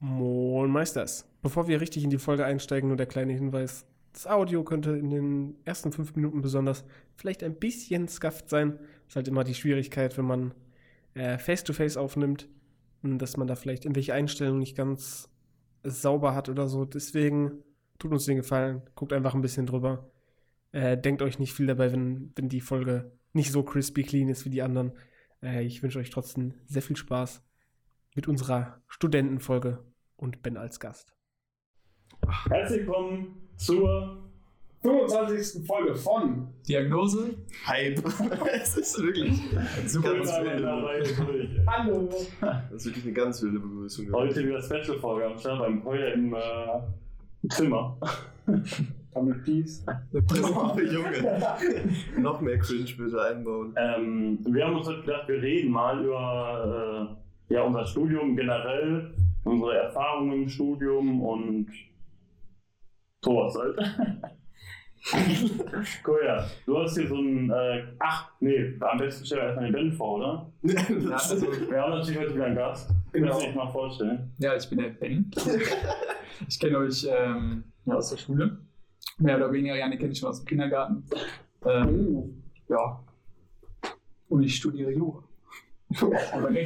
Moin Meisters. Bevor wir richtig in die Folge einsteigen, nur der kleine Hinweis. Das Audio könnte in den ersten fünf Minuten besonders vielleicht ein bisschen scuffed sein. Ist halt immer die Schwierigkeit, wenn man äh, Face-to-Face aufnimmt, dass man da vielleicht irgendwelche Einstellungen nicht ganz sauber hat oder so. Deswegen tut uns den Gefallen, guckt einfach ein bisschen drüber. Äh, denkt euch nicht viel dabei, wenn, wenn die Folge nicht so crispy clean ist wie die anderen. Äh, ich wünsche euch trotzdem sehr viel Spaß mit unserer Studentenfolge und Ben als Gast. Herzlich willkommen zur 25. Folge von Diagnose. Hype. es ist wirklich Super ganz wilde, Hallo. das ist wirklich eine ganz wilde Begrüßung. Heute wieder Special-Folge am Start beim Feuer im äh, Zimmer. Double Peace. Oh, Junge. Noch mehr Cringe bitte einbauen. Ähm, wir haben uns heute gedacht, wir reden mal über äh, ja, unser Studium generell, unsere Erfahrungen im Studium und sowas halt. cool, ja. Du hast hier so ein, äh, ach, nee, am besten stell erstmal den Ben vor, oder? Ja, also, Wir haben natürlich heute wieder einen Gast. Genau. Willst du dich mal vorstellen? ja, ich bin der Ben. Ich kenne euch ähm, ja, aus der Schule. Mehr oder weniger, Janik kenne ich schon aus dem Kindergarten. Ähm, ja. Und ich studiere Jura. Aber.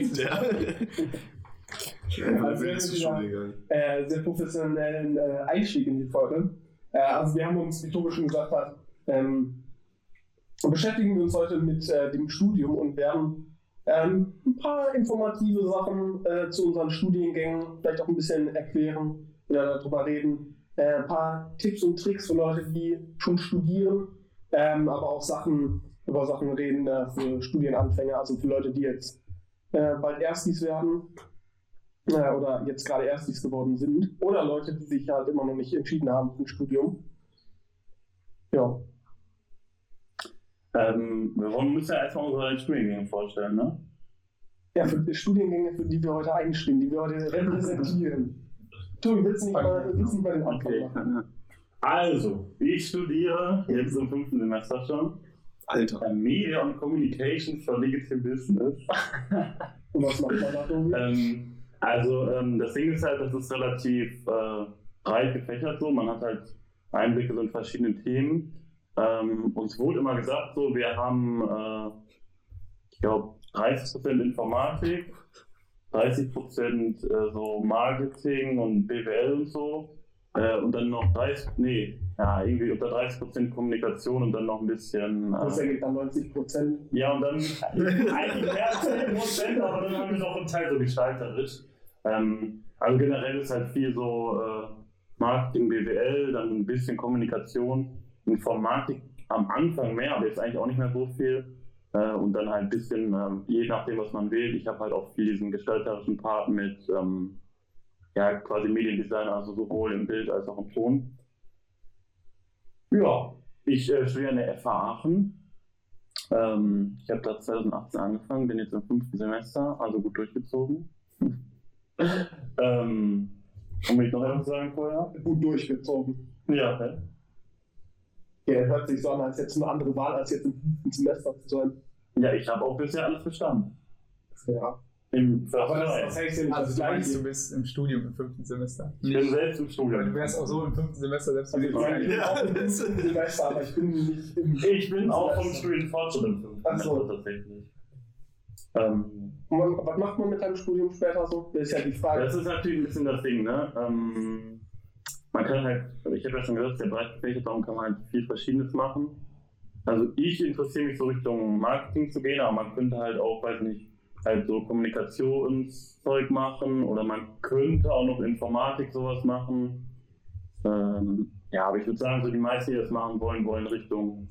Ja, Also, gegangen. äh, sehr professionellen äh, Einstieg in die Folge. Äh, also wir haben uns, wie Tobi schon gesagt hat, ähm, beschäftigen wir uns heute mit äh, dem Studium und werden ähm, ein paar informative Sachen äh, zu unseren Studiengängen vielleicht auch ein bisschen erklären oder darüber reden. Äh, ein paar Tipps und Tricks für Leute, die schon studieren, ähm, aber auch Sachen über Sachen reden äh, für Studienanfänger, also für Leute, die jetzt äh, bald Erstis werden äh, oder jetzt gerade Erstis geworden sind oder Leute, die sich halt immer noch nicht entschieden haben für ein Studium. Ja, Ähm, wir wollen- müssen ja erstmal unsere Studiengänge vorstellen, ne? ja für die Studiengänge, für die wir heute einstehen, die wir heute repräsentieren. Tobi, willst du nicht mal, willst du nicht mal den Anfang Okay. machen? Also, ich studiere jetzt im fünften Semester schon Alter. Media und Communication for Digital Business. Und was macht man da, Tobi? ähm, also, ähm, das Ding ist halt, das ist relativ äh, breit gefächert so. Man hat halt Einblicke so in verschiedene Themen. Ähm, uns wurde immer gesagt, so, wir haben, äh, ich glaube, 30% Informatik, 30% äh, so Marketing und BWL und so. Äh, und dann noch 30, nee, ja, irgendwie unter 30% Kommunikation und dann noch ein bisschen. Das Äh, ergibt dann 90 Prozent. ja, und dann eigentlich mehr als 10%, aber dann haben wir noch einen Teil so gestalterisch. Ähm, also generell ist halt viel so äh, Marketing, BWL, dann ein bisschen Kommunikation, Informatik am Anfang mehr, aber jetzt eigentlich auch nicht mehr so viel. Äh, und dann halt ein bisschen, ähm, je nachdem, was man wählt. Ich habe halt auch viel diesen gestalterischen Part mit, ähm, ja, quasi Mediendesign, also sowohl im Bild als auch im Ton. Ja, ich äh, studiere an der FH Aachen. Ähm, ich habe da 2018 angefangen, bin jetzt im fünften Semester, also gut durchgezogen. ähm, will ich noch etwas sagen vorher? Gut durchgezogen. Ja, hä? Ja, hört sich so an, als jetzt eine andere Wahl, als jetzt im fünften Semester zu sein. ja ich habe auch bisher alles bestanden. Ja. Im Aber das, heißt ja Also du meinst, du bist im Studium im fünften Semester. ich bin selbst im Aber du Studium. wärst auch so im fünften Semester selbst Also Ja, im fünften Semester, aber ich bin nicht im Ich bin auch vom Studienfortschritt im fünften. Semester tatsächlich. Ähm, Was macht man mit deinem Studium später so? Das ist ja die Frage. Das ist natürlich ein bisschen das Ding, ne? Ähm, man kann halt, also ich habe ja schon gesagt, der breit gefächert, darum kann man halt viel Verschiedenes machen. Also ich interessiere mich so Richtung Marketing zu gehen, aber man könnte halt auch, weiß nicht, halt so Kommunikationszeug machen oder man könnte auch noch Informatik sowas machen. Ähm, ja, aber ich würde sagen, so die meisten, die das machen wollen, wollen Richtung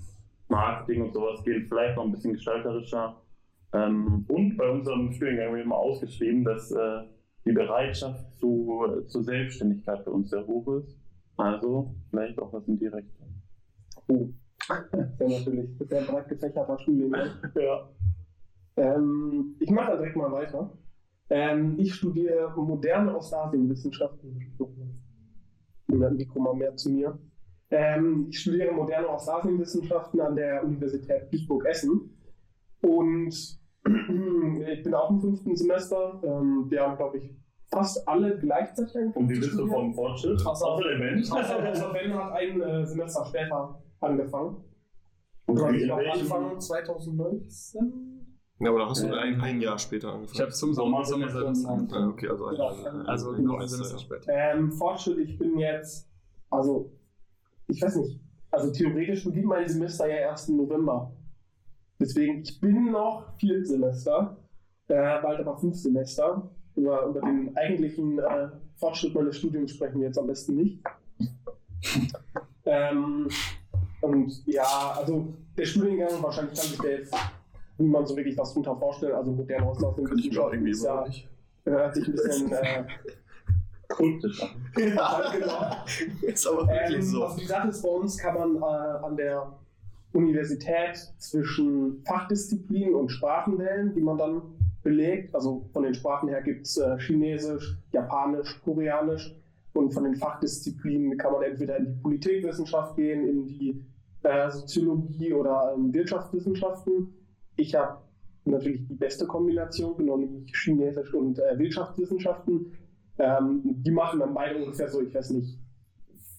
Marketing und sowas gehen, vielleicht noch ein bisschen gestalterischer. Ähm, und bei unserem Studiengang haben wir immer ausgeschrieben, dass äh, die Bereitschaft zu, zur Selbstständigkeit bei uns sehr hoch ist. Also vielleicht auch was in die Richtung. Oh. Natürlich. Das ist ja ein breit gefächerter Studiengang. Ja. Ähm, ich mache da direkt mal weiter. Ähm, ich studiere moderne Ostasienwissenschaften. Und Nico mal mehr zu mir. Ähm, ich studiere moderne Ostasienwissenschaften an der Universität Duisburg-Essen. Und ich bin auch im fünften Semester. Ähm, wir haben, glaube ich, fast alle gleichzeitig Und angefangen wie zu bist du vom Fortschritt? Außer- Außer der Mensch. Außer der Ben hat ein äh, Semester später angefangen. Und Du hast angefangen 2019. Ja, aber da hast du Ähm, ein, ein Jahr später angefangen. Ich habe zum Sommer, Sommersemester Ah, angefangen. okay, also ein, Ja, ein, Also ein noch ein Semester, ja. später. Ähm, Fortschritt, ich bin jetzt, also, ich weiß nicht, also theoretisch beginnt mein Semester ja erst im November. Deswegen, ich bin noch vier Semester, äh, bald aber fünf Semester. Über, über den eigentlichen äh, Fortschritt meines Studiums sprechen wir jetzt am besten nicht. ähm, und ja, also der Studiengang, wahrscheinlich kann sich der jetzt niemand so wirklich was drunter vorstellen. Also moderne irgendwie ist ja, hört sich ein bisschen äh, Kultisch an. ja, genau. Ist aber wirklich Ähm, so. Also die Sache ist, bei uns kann man äh, an der Universität zwischen Fachdisziplinen und Sprachen wählen, die man dann belegt. Also von den Sprachen her gibt es äh, Chinesisch, Japanisch, Koreanisch. Und von den Fachdisziplinen kann man entweder in die Politikwissenschaft gehen, in die äh, Soziologie oder ähm, Wirtschaftswissenschaften. Ich habe natürlich die beste Kombination genommen, nämlich Chinesisch und äh, Wirtschaftswissenschaften. Ähm, die machen dann beide ungefähr so, ich weiß nicht,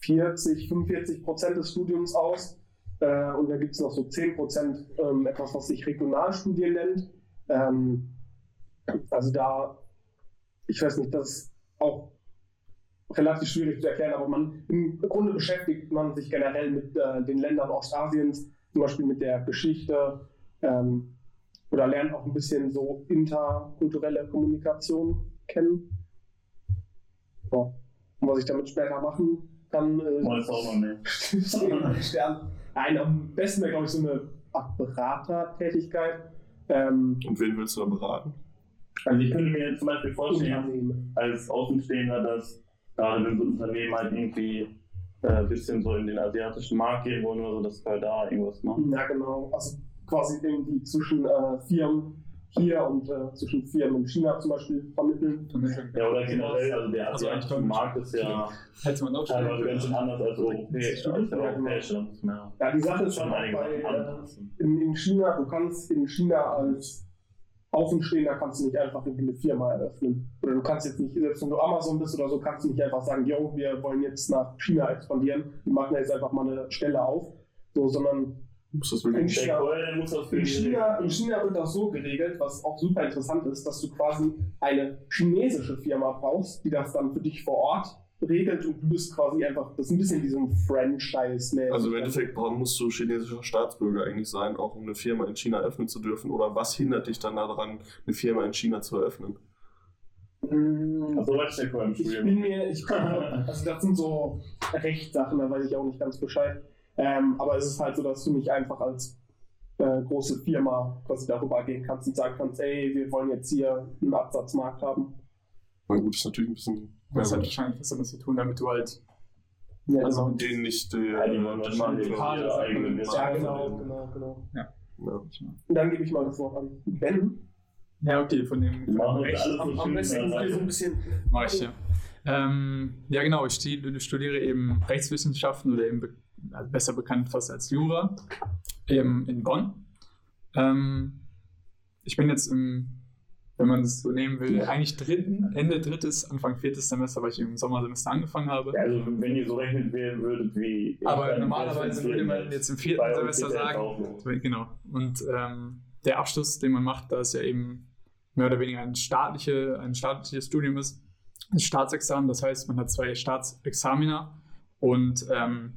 40, 45 Prozent des Studiums aus. Äh, und da gibt es noch so 10 Prozent ähm, etwas, was sich Regionalstudien nennt. Ähm, also da, ich weiß nicht, das ist auch relativ schwierig zu erklären, aber man im Grunde beschäftigt man sich generell mit äh, den Ländern Ostasiens, zum Beispiel mit der Geschichte ähm, oder lernt auch ein bisschen so interkulturelle Kommunikation kennen. Ja. Und was ich damit später machen kann, äh, Weiß auch noch nicht. Nein, am besten wäre, glaube ich, so eine Art Beratertätigkeit. Ähm, Und wen willst du da beraten? Also ich könnte mir zum Beispiel vorstellen, als Außenstehender, dass gerade wenn so Unternehmen halt irgendwie äh, ein bisschen so in den asiatischen Markt gehen wollen oder so, dass wir da irgendwas machen. Ja, genau. Also quasi irgendwie zwischen äh, Firmen hier und äh, zwischen Firmen in China zum Beispiel vermitteln. Ja, oder generell, also der Also asiatische Markt ist ja teilweise ganz anders als europäisch. Als europäische, ja Ja, die Sache ist schon bei, äh, in China, du kannst in China als Außenstehender kannst du nicht einfach irgendwie eine Firma eröffnen. Oder du kannst jetzt nicht, selbst wenn du Amazon bist oder so, kannst du nicht einfach sagen, yo, wir wollen jetzt nach China expandieren, wir machen jetzt einfach mal eine Stelle auf. So, sondern Muss das in wirklich? Der muss das die China, in China wird das so geregelt, was auch super interessant ist, dass du quasi eine chinesische Firma brauchst, die das dann für dich vor Ort regelt und du bist quasi einfach, das ist ein bisschen wie so ein Franchise-mäßig. Also im Endeffekt, warum musst du chinesischer Staatsbürger eigentlich sein, auch um eine Firma in China eröffnen zu dürfen? Oder was hindert dich dann daran, eine Firma in China zu eröffnen? Ach, so weit ist der Kohl im Ich bin mir, ich bin, also das sind so Rechtssachen, da weiß ich auch nicht ganz Bescheid. Ähm, aber es ist halt so, dass du nicht einfach als äh, große Firma quasi darüber gehen kannst und sagen kannst, ey, wir wollen jetzt hier einen Absatzmarkt haben. Na gut, ist natürlich ein bisschen. Das Ja, hat wahrscheinlich was damit zu tun, damit du halt. Ja, Also, genau. denen nicht äh, Ja, die die- lokale ihre Sachen. eigene ja genau, genau, genau. Ja. Und dann gebe ich mal das Wort an Ben. Ja, okay, von dem. Die Recht- Am, besten so ein bisschen. Mach ich, ja. Ähm, ja, genau, ich studiere eben Rechtswissenschaften oder eben be also besser bekannt fast als Jura eben in Bonn. Ähm, ich bin jetzt im, wenn man es so nehmen will, eigentlich dritten, Ende drittes, Anfang viertes Semester, weil ich im Sommersemester angefangen habe. Also wenn ihr so rechnen wählen würdet wie. Aber normalerweise würde man jetzt im vierten Semester sagen. Genau. Und ähm, der Abschluss, den man macht, da es ja eben mehr oder weniger ein, staatliche, ein staatliches Studium ist, ist Staatsexamen. Das heißt, man hat zwei Staatsexamina und ähm,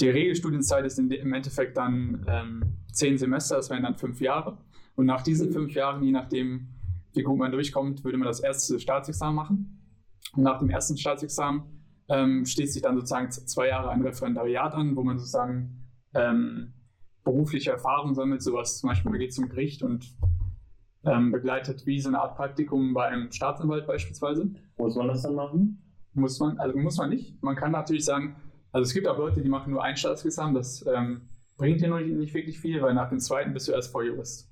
die Regelstudienzeit ist im Endeffekt dann ähm, zehn Semester, das wären dann fünf Jahre. Und nach diesen fünf Jahren, je nachdem, wie gut man durchkommt, würde man das erste Staatsexamen machen. Und nach dem ersten Staatsexamen ähm, schließt sich dann sozusagen zwei Jahre ein Referendariat an, wo man sozusagen ähm, berufliche Erfahrung sammelt, sowas zum Beispiel, man geht zum Gericht und ähm, begleitet wie so eine Art Praktikum bei einem Staatsanwalt beispielsweise. Muss man das dann machen? Muss man, also muss man nicht. Man kann natürlich sagen, also es gibt auch Leute, die machen nur ein Staatsexamen, das ähm, bringt dir nur nicht, nicht wirklich viel, weil nach dem zweiten bist du erst Volljurist.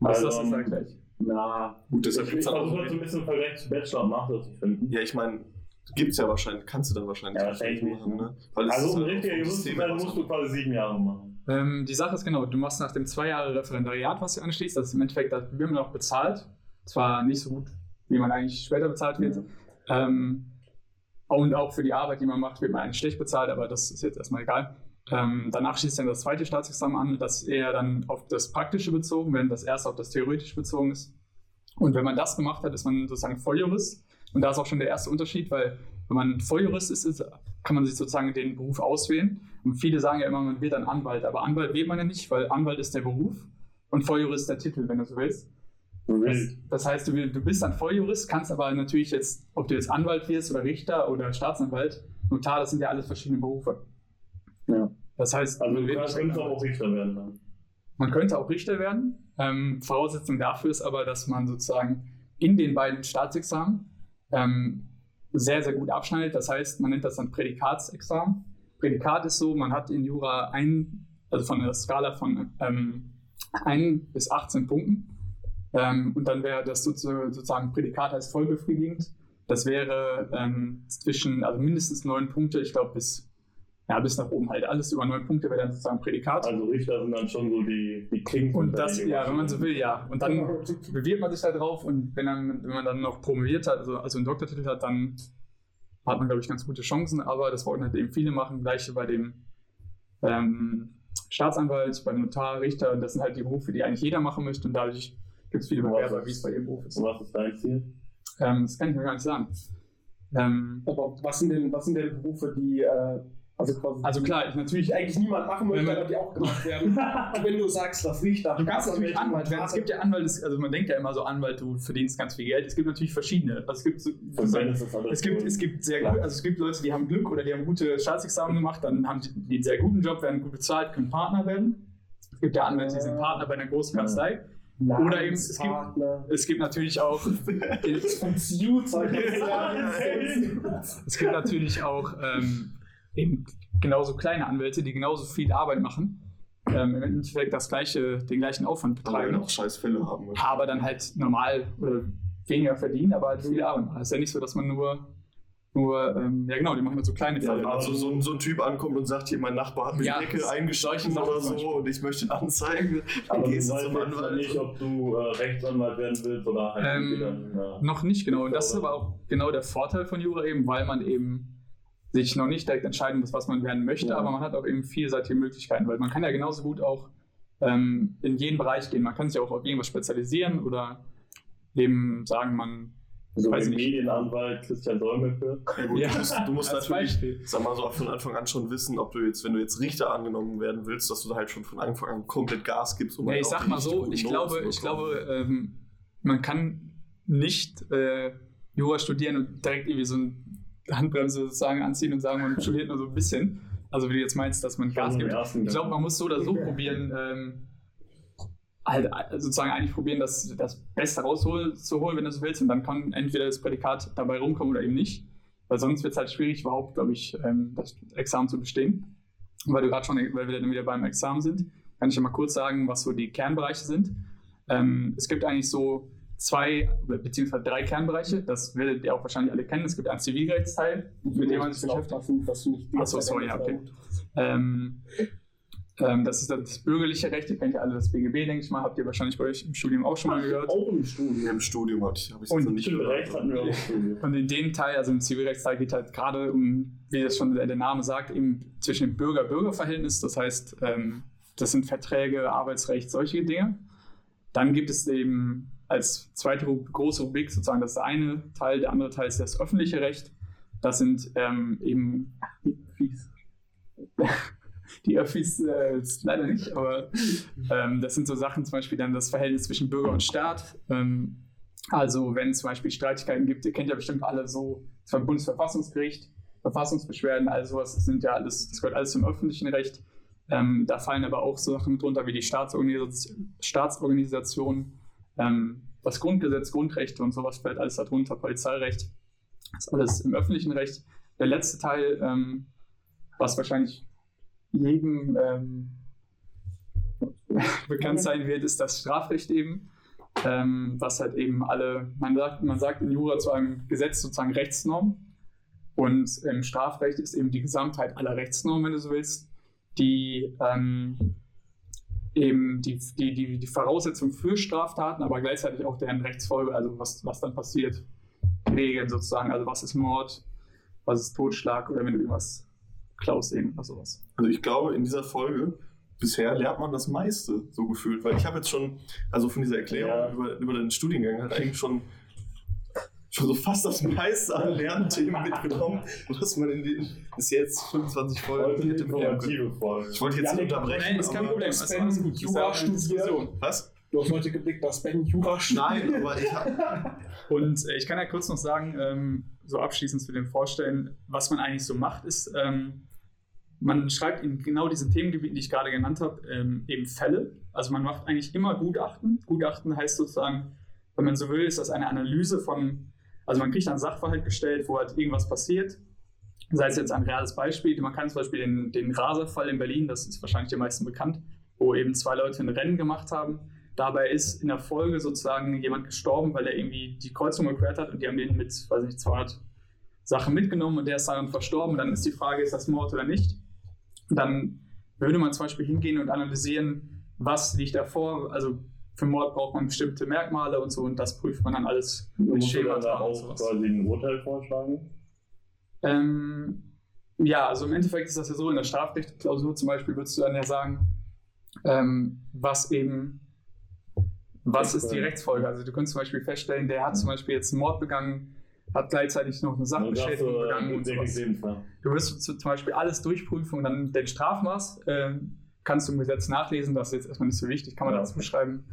Was Also, das ist dann gleich. Na, Gut, ich deshalb ich gibt's dann versuche auch. halt so ein bisschen Vergleich zu Bachelor und Master zu finden. Ja, ich meine, gibt's ja wahrscheinlich, kannst du dann wahrscheinlich Ja, wahrscheinlich nicht machen, ne? Weil es ist Also halt richtiger Jurist zu sein, musst du quasi sieben Jahre machen. Ähm, die Sache ist genau, du machst nach dem zwei Jahre Referendariat, was du anschließt, das ist im Endeffekt, da wird man auch bezahlt. Zwar nicht so gut wie man eigentlich später bezahlt wird. Ähm, und auch für die Arbeit, die man macht, wird man eigentlich schlecht bezahlt, aber das ist jetzt erstmal egal. Ähm, danach schließt dann das zweite Staatsexamen an, das eher dann auf das Praktische bezogen, während das erste auf das Theoretische bezogen ist. Und wenn man das gemacht hat, ist man sozusagen Volljurist. Und da ist auch schon der erste Unterschied, weil wenn man Volljurist ist, ist, kann man sich sozusagen den Beruf auswählen. Und viele sagen ja immer, man wird dann Anwalt. Aber Anwalt wählt man ja nicht, weil Anwalt ist der Beruf und Volljurist der Titel, wenn du so willst. Das, das heißt, du, du bist dann Volljurist, kannst aber natürlich jetzt, ob du jetzt Anwalt wirst oder Richter oder Staatsanwalt, Notar, das sind ja alles verschiedene Berufe. Ja. Das heißt, Also man Anwalt. auch Richter werden dann. Man könnte auch Richter werden. Ähm, Voraussetzung dafür ist aber, dass man sozusagen in den beiden Staatsexamen ähm, sehr, sehr gut abschneidet. Das heißt, man nennt das dann Prädikatsexamen. Prädikat ist so, man hat in Jura ein, also von der Skala von ähm, 1 bis 18 Punkten. Ähm, und dann wäre das sozu- sozusagen Prädikat als voll befriedigend. Das wäre ähm, zwischen, also mindestens neun Punkte, ich glaube bis, ja, bis nach oben halt. Alles über neun Punkte wäre dann sozusagen Prädikat. Also Richter sind dann schon so die, die Kings. Und das, ja, wenn man so will, ja. Und dann dann bewirbt man sich da drauf und wenn, dann, wenn man dann noch promoviert hat, also, also einen Doktortitel hat, dann hat man, glaube ich, ganz gute Chancen. Aber das wollten halt eben viele machen. Gleiche bei dem ähm, Staatsanwalt, beim Notar, Richter. Das sind halt die Berufe, die eigentlich jeder machen möchte. Und dadurch gibt es viele Bewerber, wie es bei ihrem Beruf ist. Und was ist dein Ziel? Ähm, das kann ich mir gar nicht sagen. Ähm, Aber was sind denn, was sind denn Berufe, die äh, also quasi also klar, ich natürlich eigentlich niemand machen möchte, Wenn man- aber die auch gemacht werden? Und wenn du sagst, das Richter, Du kannst natürlich Anwalt werden. Es gibt ja Anwalt, also man denkt ja immer so, Anwalt, du verdienst ganz viel Geld. Es gibt natürlich verschiedene. Also es gibt so, alles Es gibt, es gibt sehr gut, also es gibt Leute, die haben Glück oder die haben gute Staatsexamen gemacht, dann haben die die einen sehr guten Job, werden gut bezahlt, können Partner werden. Es gibt ja Anwälte, die sind Partner bei einer großen Kanzlei. Oder eben, es gibt-. Es gibt natürlich auch, es gibt natürlich auch ähm, eben genauso kleine Anwälte, die genauso viel Arbeit machen, ähm, im Endeffekt das gleiche, den gleichen Aufwand Aber betreiben, auch scheiß Fälle haben. aber dann halt normal oder weniger verdienen, aber halt viel Arbeit machen. Es ist ja nicht so, dass man nur, nur ähm, ja genau, die machen halt so kleine Ja, Fälle. Wenn also so, ein- so ein Typ ankommt und sagt, hier, mein Nachbar hat mir Ja, die Decke Sachen oder so und ich möchte ihn anzeigen, dann Aber du gehst du weißt zum Anwalt. nicht, ob du äh, Rechtsanwalt werden willst oder halt Ähm, ein, äh, Noch nicht genau. Und das ist aber auch genau der Vorteil von Jura eben, weil man eben sich noch nicht direkt entscheiden muss, was man werden möchte, Ja. aber man hat auch eben vielseitige Möglichkeiten, weil man kann ja genauso gut auch ähm, in jeden Bereich gehen. Man kann sich auch auf irgendwas spezialisieren oder eben sagen, man so weiß nicht. Medienanwalt Christian Solmecke. Ja, gut, Ja, du musst, du musst natürlich, Beispiel. sag mal so, von Anfang an schon wissen, ob du jetzt, wenn du jetzt Richter angenommen werden willst, dass du da halt schon von Anfang an komplett Gas gibst. Um Ja, halt ich sag mal so, ich glaube, ich glaube, ähm, man kann nicht äh, Jura studieren und direkt irgendwie so eine Handbremse sozusagen anziehen und sagen, man studiert nur so ein bisschen. Also wie du jetzt meinst, dass man Gas gibt. Ich glaube, man muss so oder so probieren, ähm, halt äh, sozusagen eigentlich probieren, das, das Beste rauszuholen, zu holen, wenn du so willst. Und dann kann entweder das Prädikat dabei rumkommen oder eben nicht. Weil sonst wird es halt schwierig, überhaupt, glaube ich, ähm, das Examen zu bestehen. Und weil du gerade schon, weil wir dann wieder beim Examen sind, kann ich ja mal kurz sagen, was so die Kernbereiche sind. Ähm, es gibt eigentlich so zwei beziehungsweise drei Kernbereiche. Das werdet ihr auch wahrscheinlich alle kennen. Es gibt einen Zivilrechtsteil, mit dem man sich beschäftigt. aufpassen, dass du nicht die Ach so, ganze Zeit sorry, ja, okay. Ähm, ähm, das ist das bürgerliche Recht. Ihr kennt ja alle das BGB, denke ich mal. Habt ihr wahrscheinlich bei euch im Studium auch schon mal gehört. Auch im Studium. Im Studium habe ich es noch nicht gehört. Recht hatten wir auch im Studium. Und in dem Teil, also im Zivilrechtsteil, geht halt gerade um, wie das schon der Name sagt, eben zwischen dem Bürger-Bürger-Verhältnis. Das heißt, ähm, das sind Verträge, Arbeitsrecht, solche Dinge. Dann gibt es eben als zweite große Rubrik sozusagen das eine Teil, der andere Teil ist das öffentliche Recht. Das sind ähm, eben die Öffis. Äh, leider nicht, aber ähm, das sind so Sachen, zum Beispiel dann das Verhältnis zwischen Bürger und Staat. Ähm, also wenn es zum Beispiel Streitigkeiten gibt, ihr kennt ja bestimmt alle so das Bundesverfassungsgericht, Verfassungsbeschwerden, all sowas, das sind ja alles, das gehört alles zum öffentlichen Recht. Ähm, da fallen aber auch so Sachen drunter wie die Staatsorganisation, Staatsorganisation ähm, das Grundgesetz, Grundrechte und sowas fällt alles darunter, Polizeirecht. Das ist alles im öffentlichen Recht. Der letzte Teil, ähm, was wahrscheinlich jedem ähm, bekannt sein wird, ist das Strafrecht eben, ähm, was halt eben alle, man sagt, man sagt in Jura zu einem Gesetz sozusagen Rechtsnorm und im Strafrecht ist eben die Gesamtheit aller Rechtsnormen, wenn du so willst, die ähm, eben die, die, die, die Voraussetzung für Straftaten, aber gleichzeitig auch deren Rechtsfolge, also was, was dann passiert, regeln sozusagen. Also was ist Mord, was ist Totschlag oder wenn du irgendwas klaust eben oder sowas. Also ich glaube, in dieser Folge bisher lernt man das meiste so gefühlt, weil ich habe jetzt schon, also von dieser Erklärung Ja. über, über den Studiengang halt eigentlich schon, schon so fast das meiste an Lernthemen mitgenommen, was man in den bis jetzt 25 Folgen hätte mitnehmen können. Ich wollte jetzt nicht unterbrechen. Nein, ist kein Problem. Jura ja eine studiert. Diskussion. Was? Du hast heute geblickt, dass Ben Jura studiert. Nein, aber ich habe. Und äh, ich kann ja kurz noch sagen, ähm, so abschließend zu dem Vorstellen, was man eigentlich so macht, ist, ähm, man schreibt in genau diesen Themengebieten, die ich gerade genannt habe, ähm, eben Fälle. Also man macht eigentlich immer Gutachten. Gutachten heißt sozusagen, wenn man so will, ist das eine Analyse von, also man kriegt einen Sachverhalt gestellt, wo halt irgendwas passiert. Sei es jetzt ein reales Beispiel, man kann zum Beispiel den, den Raserfall in Berlin, das ist wahrscheinlich den meisten bekannt, wo eben zwei Leute ein Rennen gemacht haben. Dabei ist in der Folge sozusagen jemand gestorben, weil er irgendwie die Kreuzung gequert hat und die haben den mit, weiß nicht, 200 Sachen mitgenommen und der ist dann verstorben. Dann ist die Frage, ist das Mord oder nicht? Dann würde man zum Beispiel hingehen und analysieren, was liegt davor. Also für Mord braucht man bestimmte Merkmale und so und das prüft man dann alles mit du dann da auch quasi ein Urteil vorschlagen. Ähm, ja, also im Endeffekt ist das ja so, in der Strafrechtsklausur zum Beispiel würdest du dann ja sagen, ähm, was eben, was ist die Rechtsfolge? Also du könntest zum Beispiel feststellen, der hat zum Beispiel jetzt einen Mord begangen, hat gleichzeitig noch eine Sachbeschädigung äh, begangen und sowas. Du wirst zu- zum Beispiel alles durchprüfen und dann den Strafmaß ähm, kannst du im Gesetz nachlesen, das ist jetzt erstmal nicht so wichtig, kann man Ja. dazu schreiben.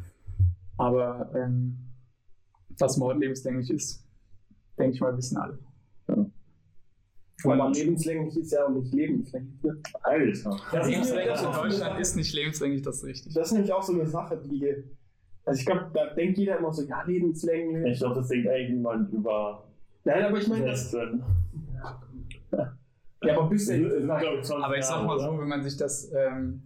Aber ähm, dass Mord lebenslänglich ist, denke ich mal, wissen alle. Aber lebenslänglich ist ja auch nicht lebenslänglich. Alter. Das Lebenslänglich in Deutschland ist nicht lebenslänglich, das ist richtig. das ist nämlich auch so eine Sache, die. Also ich glaube, da denkt jeder immer so, ja, lebenslänglich. Ich glaube, das denkt eigentlich niemand über Nein, aber ich meine, das. 16. Ja, aber bis Das er sind, glaub ich, 20 Aber ich sag mal so, wenn man sich das, ähm,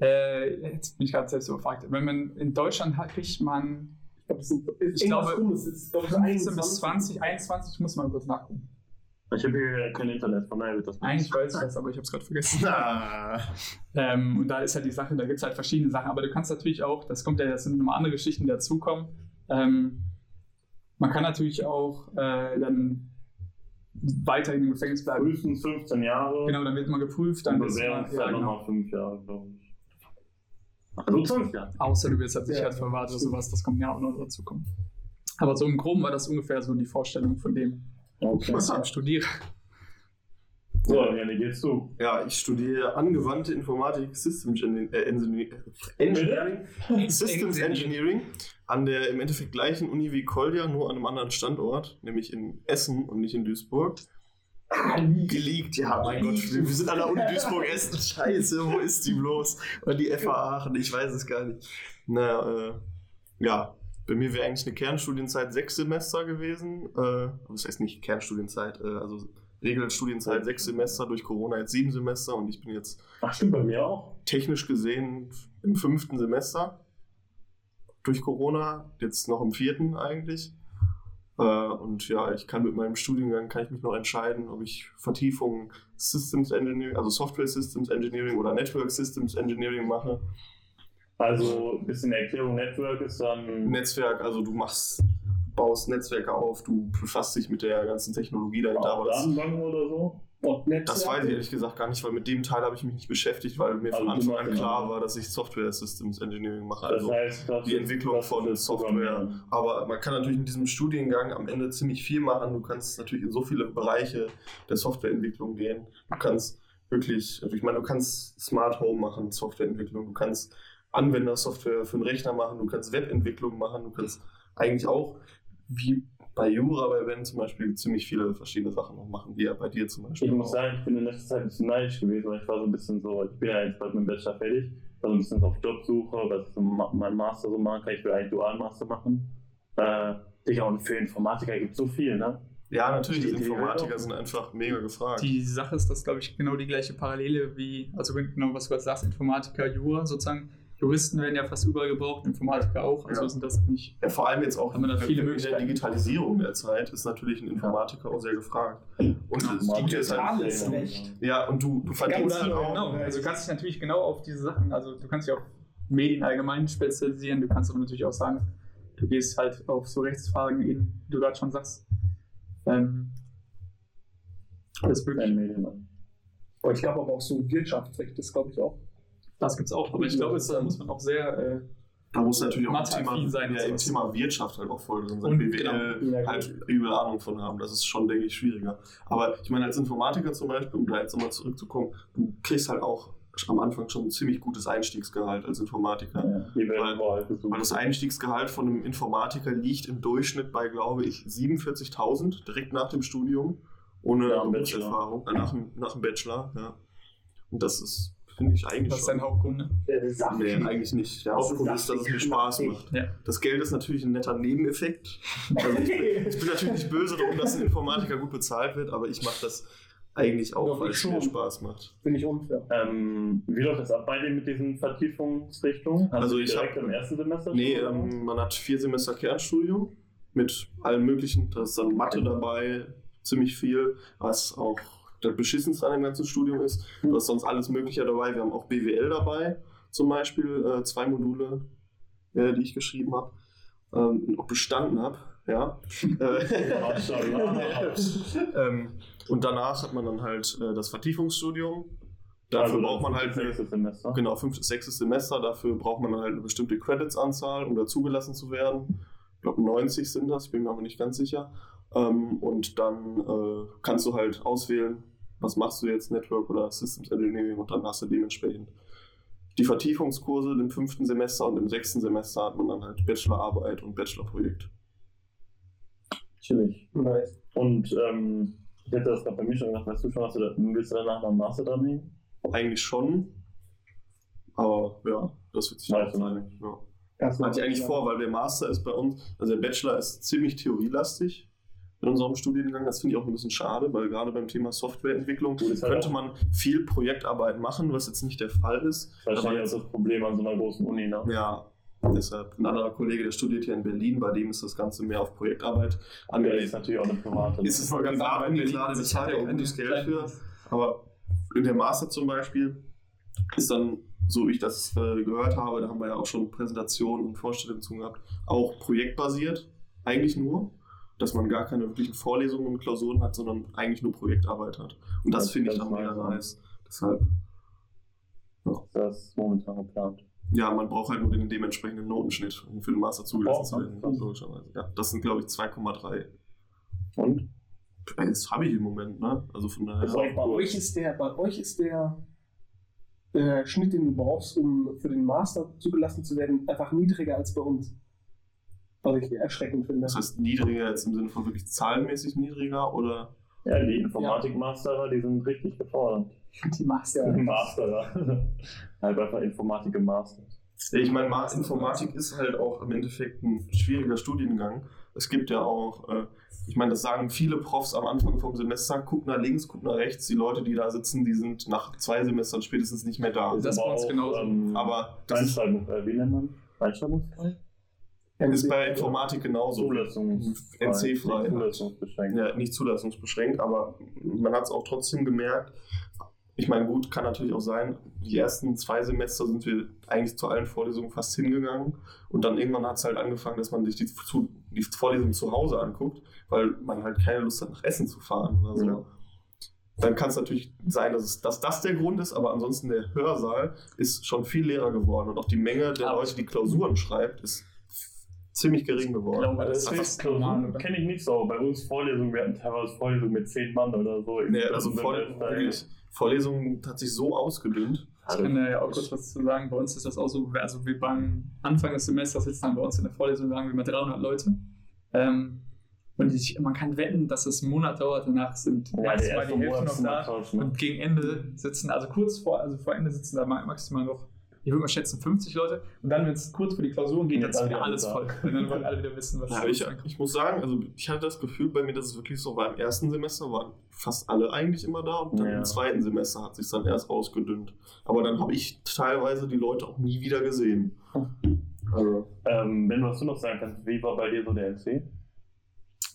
äh, jetzt bin ich gerade selbst überfragt, wenn man in Deutschland hat, kriegt man Ich glaube, es sind. Ich glaube, rum, es ist, glaube ich, 15 bis 20, 21, muss man kurz nachgucken. Ich habe hier kein Internet, von daher wird das Eigentlich weiß ich das, aber ich habe es gerade vergessen. Ähm, und da ist halt die Sache, da gibt es halt verschiedene Sachen, aber du kannst natürlich auch, das kommt ja, das sind nochmal andere Geschichten, die dazukommen. Ähm, man kann natürlich auch äh, dann weiterhin im Gefängnis bleiben. frühestens 15 Jahre. Genau, dann wird man geprüft, dann Dann ist man, Bewährungszeit ja, genau. nochmal 5 Jahre, glaube ich. Also 20 Jahre. Außer du wirst halt Ja. Sicherheitsverwahrt oder sowas, das kommt ja auch noch dazu kommen. Aber so im Groben war das ungefähr so die Vorstellung von dem, Okay. was ich studiere. So, Janne, geht's du. Ja, ich studiere angewandte Informatik, Systems Engineering, äh, Engineering, Engineering Systems Engineering an der im Endeffekt gleichen Uni wie Kolja, nur an einem anderen Standort, nämlich in Essen und nicht in Duisburg. Geleakt, ja, mein Gott, wir, sind an der Uni Duisburg-Essen. Scheiße, wo ist die bloß? Oder die FH Aachen, ich weiß es gar nicht. Naja, äh, ja, bei mir wäre eigentlich eine Kernstudienzeit sechs Semester gewesen. Äh, das heißt nicht Kernstudienzeit, äh, also Regelstudienzeit sechs Semester, durch Corona jetzt sieben Semester und ich bin jetzt Ach, stimmt, bei mir auch. technisch gesehen im fünften Semester durch Corona, jetzt noch im vierten eigentlich. Äh, und ja, ich kann mit meinem Studiengang kann ich mich noch entscheiden, ob ich Vertiefung Systems Engineering, also Software Systems Engineering oder Network Systems Engineering mache. Also, ein bisschen Erklärung, Network ist dann. Netzwerk, also du machst, baust Netzwerke auf, du befasst dich mit der ganzen Technologie dahinter. Aber das, oder so? Das weiß ich ehrlich gesagt gar nicht, weil mit dem Teil habe ich mich nicht beschäftigt, weil mir von Also du Anfang an klar war, dass ich Software Systems Engineering mache. Das Also heißt, das die ist- Entwicklung von Software. Aber man kann natürlich mit diesem Studiengang am Ende ziemlich viel machen. Du kannst natürlich in so viele Bereiche der Softwareentwicklung gehen. Du kannst wirklich, also ich meine, du kannst Smart Home machen, Softwareentwicklung. Du kannst Anwendersoftware für einen Rechner machen. Du kannst Webentwicklung machen. Du kannst eigentlich auch, wie bei Jura, bei Ben zum Beispiel, ziemlich viele verschiedene Sachen noch machen, wie ja bei dir zum Beispiel. Ich muss sagen, ich bin in letzter Zeit ein bisschen neidisch gewesen, weil ich war so ein bisschen so, ich bin ja jetzt bald mit dem Bachelor fertig, war so ein bisschen auf Jobsuche, was ich so mein Master so machen kann. Ich will eigentlich Dualmaster machen. Äh, Digga, und für Informatiker gibt es so viel, ne? Ja, natürlich, die Die- die- Informatiker sind einfach mega gefragt. Die Sache ist, dass, glaube ich, genau die gleiche Parallele wie, also genau was du gerade sagst, Informatiker, Jura sozusagen. Juristen werden ja fast überall gebraucht, Informatiker auch, also Ja. sind das nicht. Ja, vor allem jetzt auch Haben wir da viele in der. Digitalisierung der Zeit ist natürlich ein Informatiker auch sehr gefragt. Und es gibt jetzt halt, Digitales Recht. ja, und du, du verdienst Ganz halt genau. auch. Genau, also du kannst dich natürlich genau auf diese Sachen, also du kannst dich auf Medien allgemein spezialisieren. Du kannst aber natürlich auch sagen, du gehst halt auf so Rechtsfragen in, wie du gerade schon sagst. Ähm, das ist wirklich. Und ich glaube aber auch so Wirtschaftsrecht, das glaube ich auch. Das gibt es auch. Aber ich glaube, es- da muss man auch sehr äh, Da muss natürlich auch im Thema, sein ja, im. Thema Wirtschaft halt auch voll drin sein. Und BWL genau. Ja, halt übel Ahnung von haben. Das ist schon, denke ich, schwieriger. Aber ich meine, als Informatiker zum Beispiel, um da jetzt nochmal zurückzukommen, du kriegst halt auch am Anfang schon ein ziemlich gutes Einstiegsgehalt als Informatiker. Ja, Weil-. Weil das Einstiegsgehalt von einem Informatiker liegt im Durchschnitt bei, glaube ich, 47.000 direkt nach dem Studium, ohne dem Berufserfahrung, äh, nach, dem, nach dem Bachelor. Ja. Und das ist, finde ich eigentlich das ist schon. dein Hauptgrund. Ne? Nee, eigentlich nicht. Der Hauptgrund ist dass es mir Spaß macht. Ja. Das Geld ist natürlich ein netter Nebeneffekt. Also ich, bin, ich bin natürlich nicht böse darum, dass ein Informatiker gut bezahlt wird, aber ich mache das eigentlich auch, Doch, weil es mir. Spaß macht. Finde ich unfair. Ähm, wie läuft das ab bei dir mit diesen Vertiefungsrichtungen? Hast Also du ich direkt hab- im ersten Semester? Nee, ähm, man hat vier Semester Kernstudium mit allem möglichen. Da ist dann Mathe dabei, ziemlich viel, was auch das Beschissenste an dem ganzen Studium ist. Da ist sonst alles Mögliche dabei. Wir haben auch BWL dabei, zum Beispiel, äh, zwei Module, äh, die ich geschrieben habe, ähm, und auch bestanden habe. Ja. Äh, ähm, und danach hat man dann halt äh, das Vertiefungsstudium. Dafür Also braucht man halt eine, nächstes Semester. Genau, fünftes, sechstes Semester. Dafür braucht man dann halt eine bestimmte Credits-Anzahl, um da zugelassen zu werden. Ich glaube, 90 sind das, ich bin mir aber nicht ganz sicher. Ähm, und dann äh, kannst du halt auswählen, was machst du jetzt, Network oder Systems Engineering, und dann hast du dementsprechend die Vertiefungskurse im fünften Semester und im sechsten Semester hat man dann halt Bachelorarbeit und Bachelorprojekt. Chillig. Nice. Und ähm, ich hätte das gerade bei mir schon gedacht, weißt du schon, was du da, willst du danach noch einen Master dran nehmen? Eigentlich schon, aber ja, das wird sich noch zeigen. Ja. Hatte ich eigentlich vor, weil der Master ist bei uns, also der Bachelor ist ziemlich theorielastig in unserem Studiengang. Das finde ich auch ein bisschen schade, weil gerade beim Thema Softwareentwicklung halt könnte man viel Projektarbeit machen, was jetzt nicht der Fall ist. Wahrscheinlich jetzt- ist das Problem an so einer großen Uni, ne? Ja, deshalb ein anderer Kollege, der studiert hier in Berlin, bei dem ist das Ganze mehr auf Projektarbeit Der ist angelegt. natürlich auch eine private. Ist es mal ganz Berlin, klar, der ich bezahlt hatte auch gutes Geld für. Aber in der Master zum Beispiel ist dann, so wie ich das äh, gehört habe, da haben wir ja auch schon Präsentationen und Vorstellungen zu gehabt, auch projektbasiert, eigentlich nur, dass man gar keine wirklichen Vorlesungen und Klausuren hat, sondern eigentlich nur Projektarbeit hat. Und das Das- finde ich dann mega nice. Deshalb, Das ist momentan geplant. ja, man braucht halt nur den dementsprechenden Notenschnitt, um für den Master zugelassen zu Oh, werden. logischerweise. Ja, das sind, glaube ich, 2,3. Und? Das habe ich im Moment, ne? Also von daher. Auch Bei euch ist der, bei euch ist der äh, Schnitt, den du brauchst, um für den Master zugelassen zu werden, einfach niedriger als bei uns. Was ich erschreckend finde. Das heißt niedriger jetzt im Sinne von wirklich zahlenmäßig niedriger oder Ja, die Informatikmaster, die sind richtig gefordert. Die Master. Ja. Master, ja. halt einfach Informatik im Master. ich meine, Ma- Informatik ist halt auch im Endeffekt ein schwieriger Studiengang. Es gibt ja auch, äh, ich meine, das sagen viele Profs am Anfang vom Semester, guck nach links, guck nach rechts. Die Leute, die da sitzen, die sind nach zwei Semestern spätestens nicht mehr da. Das bei uns genauso. Ähm, Aber das ist, äh, wie nennt man? Einschreibungsfrei? Ist bei Informatik genauso. Zulassungsfrei. NC-frei. Nicht Zulassungsbeschränkt. Ja, nicht zulassungsbeschränkt, aber man hat es auch trotzdem gemerkt. Ich meine, gut, kann natürlich auch sein, die ersten zwei Semester sind wir eigentlich zu allen Vorlesungen fast hingegangen und dann irgendwann hat es halt angefangen, dass man sich die, zu, die Vorlesungen zu Hause anguckt, weil man halt keine Lust hat, nach Essen zu fahren oder so. Ja. Dann kann es natürlich sein, dass, es, dass das der Grund ist, aber ansonsten der Hörsaal ist schon viel leerer geworden und auch die Menge der Aber- Leute, die Klausuren schreibt, ist ziemlich gering geworden. glaube, Also das das ist Klausuren kenne ich nicht so. Bei uns Vorlesungen, wir hatten teilweise Vorlesungen mit zehn Mann oder so. Nee, also Vorlesungen hat sich so ausgedünnt. Ich kann da ja auch kurz was zu sagen. Bei uns ist das auch so, also wir beim Anfang des Semesters sitzen dann bei uns in der Vorlesung, sagen wir mal 300 Leute. Ähm, und ich, man kann wetten, dass es einen Monat dauert, danach sind der erste die Hälfte noch da. Ne? Und gegen Ende sitzen, also kurz vor, also vor Ende sitzen da ma- maximal noch, ich würde mal schätzen, 50 Leute. Und dann, wenn es kurz vor die Klausuren geht, Ja, dann ist wieder alles da. voll. Und dann wollen alle wieder wissen, was Ja, ich, ist. ich muss sagen, also ich hatte das Gefühl bei mir, dass es wirklich so war. Im ersten Semester waren fast alle eigentlich immer da und dann Ja. im zweiten Semester hat sich dann erst ausgedünnt. Aber dann habe ich teilweise die Leute auch nie wieder gesehen. Also, Ähm, wenn was du noch sagen kannst, wie war bei dir so der NC?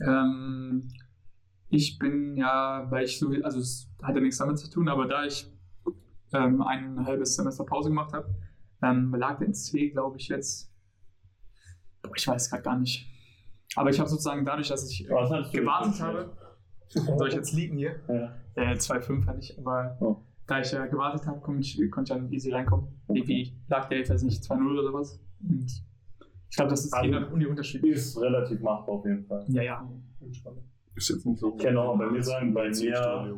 Ähm, ich bin ja, weil ich so, also es hat ja nichts damit zu tun, aber da ich ähm, ein halbes Semester Pause gemacht habe, Ähm, lag der NC, glaube ich, jetzt. Boah, ich weiß gerade gar nicht. Aber ich habe sozusagen dadurch, dass ich du gewartet jetzt? habe, soll ich jetzt liegen hier? Ja. Äh, 2,5 hatte ich, aber Oh. da ich ja gewartet habe, konnte ich, konnte ich dann easy reinkommen. Irgendwie lag der, ich weiß nicht, 2-0 oder sowas. Und ich glaube, das ist Also- je nach Uni unterschiedlich. Ist relativ machbar auf jeden Fall. Ja, ja. Ist jetzt nicht so. Ich kann auch bei mir sagen, bei mir,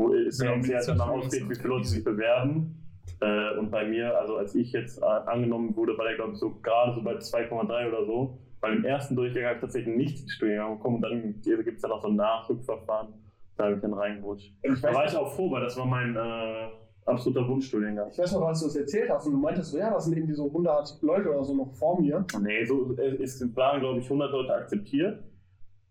wo ist Ja, ja, ja danach ausgeht, wie viele Leute sich bewerben. Äh, und bei mir, also als ich jetzt äh, angenommen wurde, war der glaube ich so gerade so bei 2,3 oder so. Bei dem ersten Durchgang habe ich tatsächlich nicht ins Studiengang gekommen und dann gibt es dann auch so ein Nachrückverfahren. Da habe ich dann reingerutscht. Ich Da weiß, war ich auch froh, weil das war mein äh, absoluter Wunschstudiengang. ich weiß noch, als du es erzählt hast und du meintest so, ja, das sind irgendwie so 100 Leute oder so noch vor mir. Nee, so es es waren, glaube ich, 100 Leute akzeptiert.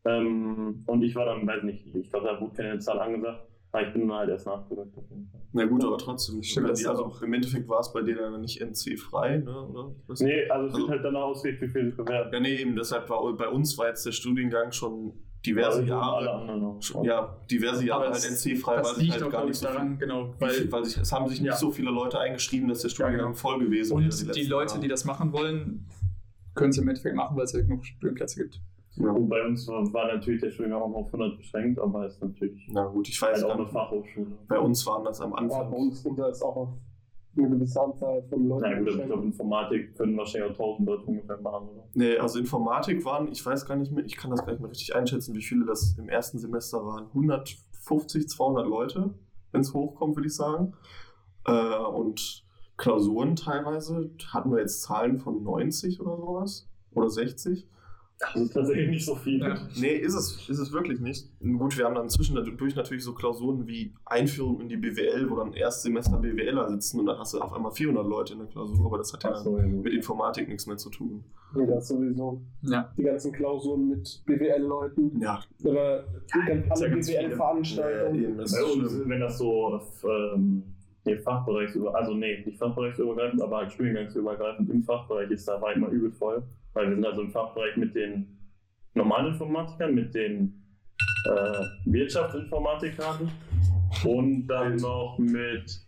Ähm, und ich war dann, weiß nicht, ich glaube, da wurde keine Zahl angesagt. Aber ich bin halt erst nachgerückt. auf jeden Fall. Na gut, aber trotzdem. Stimmt, das ist also im Endeffekt war es bei dir dann nicht NC-frei, ne? oder? Was? Nee, also es Also- wird halt danach ausgelegt, wie viel sich bewerben. Ja, nee, eben, deshalb war bei uns war jetzt der Studiengang schon diverse alle Jahre. anderen noch. Schon, ja, diverse Jahre Aber halt NC-frei, weil sich halt gar nicht ich, so viel, daran, genau, weil, weil weil sich, es haben sich nicht Ja. so viele Leute eingeschrieben, dass der Studiengang genau. voll gewesen wäre. und die letzten Leute, Jahre. die das machen wollen, können es im Endeffekt machen, weil es ja genug Studienplätze gibt. Ja. Und bei uns war, war natürlich der Studiengang auch auf 100 beschränkt, aber ist natürlich Na gut, ich weiß halt auch eine. Fachhochschule. Bei uns waren das am Ja, Anfang. bei uns unter ist auch auf eine gewisse Anzahl von Leuten. Na gut, ich glaube, Informatik können wahrscheinlich auch 1000 Leute ungefähr machen, oder? Nee, also Informatik waren, ich weiß gar nicht mehr, ich kann das gar nicht mehr richtig einschätzen, wie viele das im ersten Semester waren. 150, 200 Leute, wenn es hochkommt, würde ich sagen. Äh, und Klausuren teilweise hatten wir jetzt Zahlen von 90 oder sowas. Oder 60. Das ist tatsächlich nicht so viel. Ja. Nee, ist es, ist es wirklich nicht. Gut, wir haben dann zwischendurch natürlich so Klausuren wie Einführung in die BWL, wo dann Erstsemester BWLer sitzen und dann hast du auf einmal 400 Leute in der Klausur, aber das hat ja so, ja, mit Informatik nichts mehr zu tun. Nee, das sowieso. Ja. Die ganzen Klausuren mit BWL-Leuten. Ja, Oder alle. BWL-Veranstaltungen. wenn das so ähm, nee, Fachbereichsüber, also nee, nicht Fachbereichsübergreifend, aber studiengangsübergreifend im Fachbereich ist da war immer übel voll, weil wir sind also im Fachbereich mit den normalen Informatikern, mit den äh, Wirtschaftsinformatikern und dann noch mit,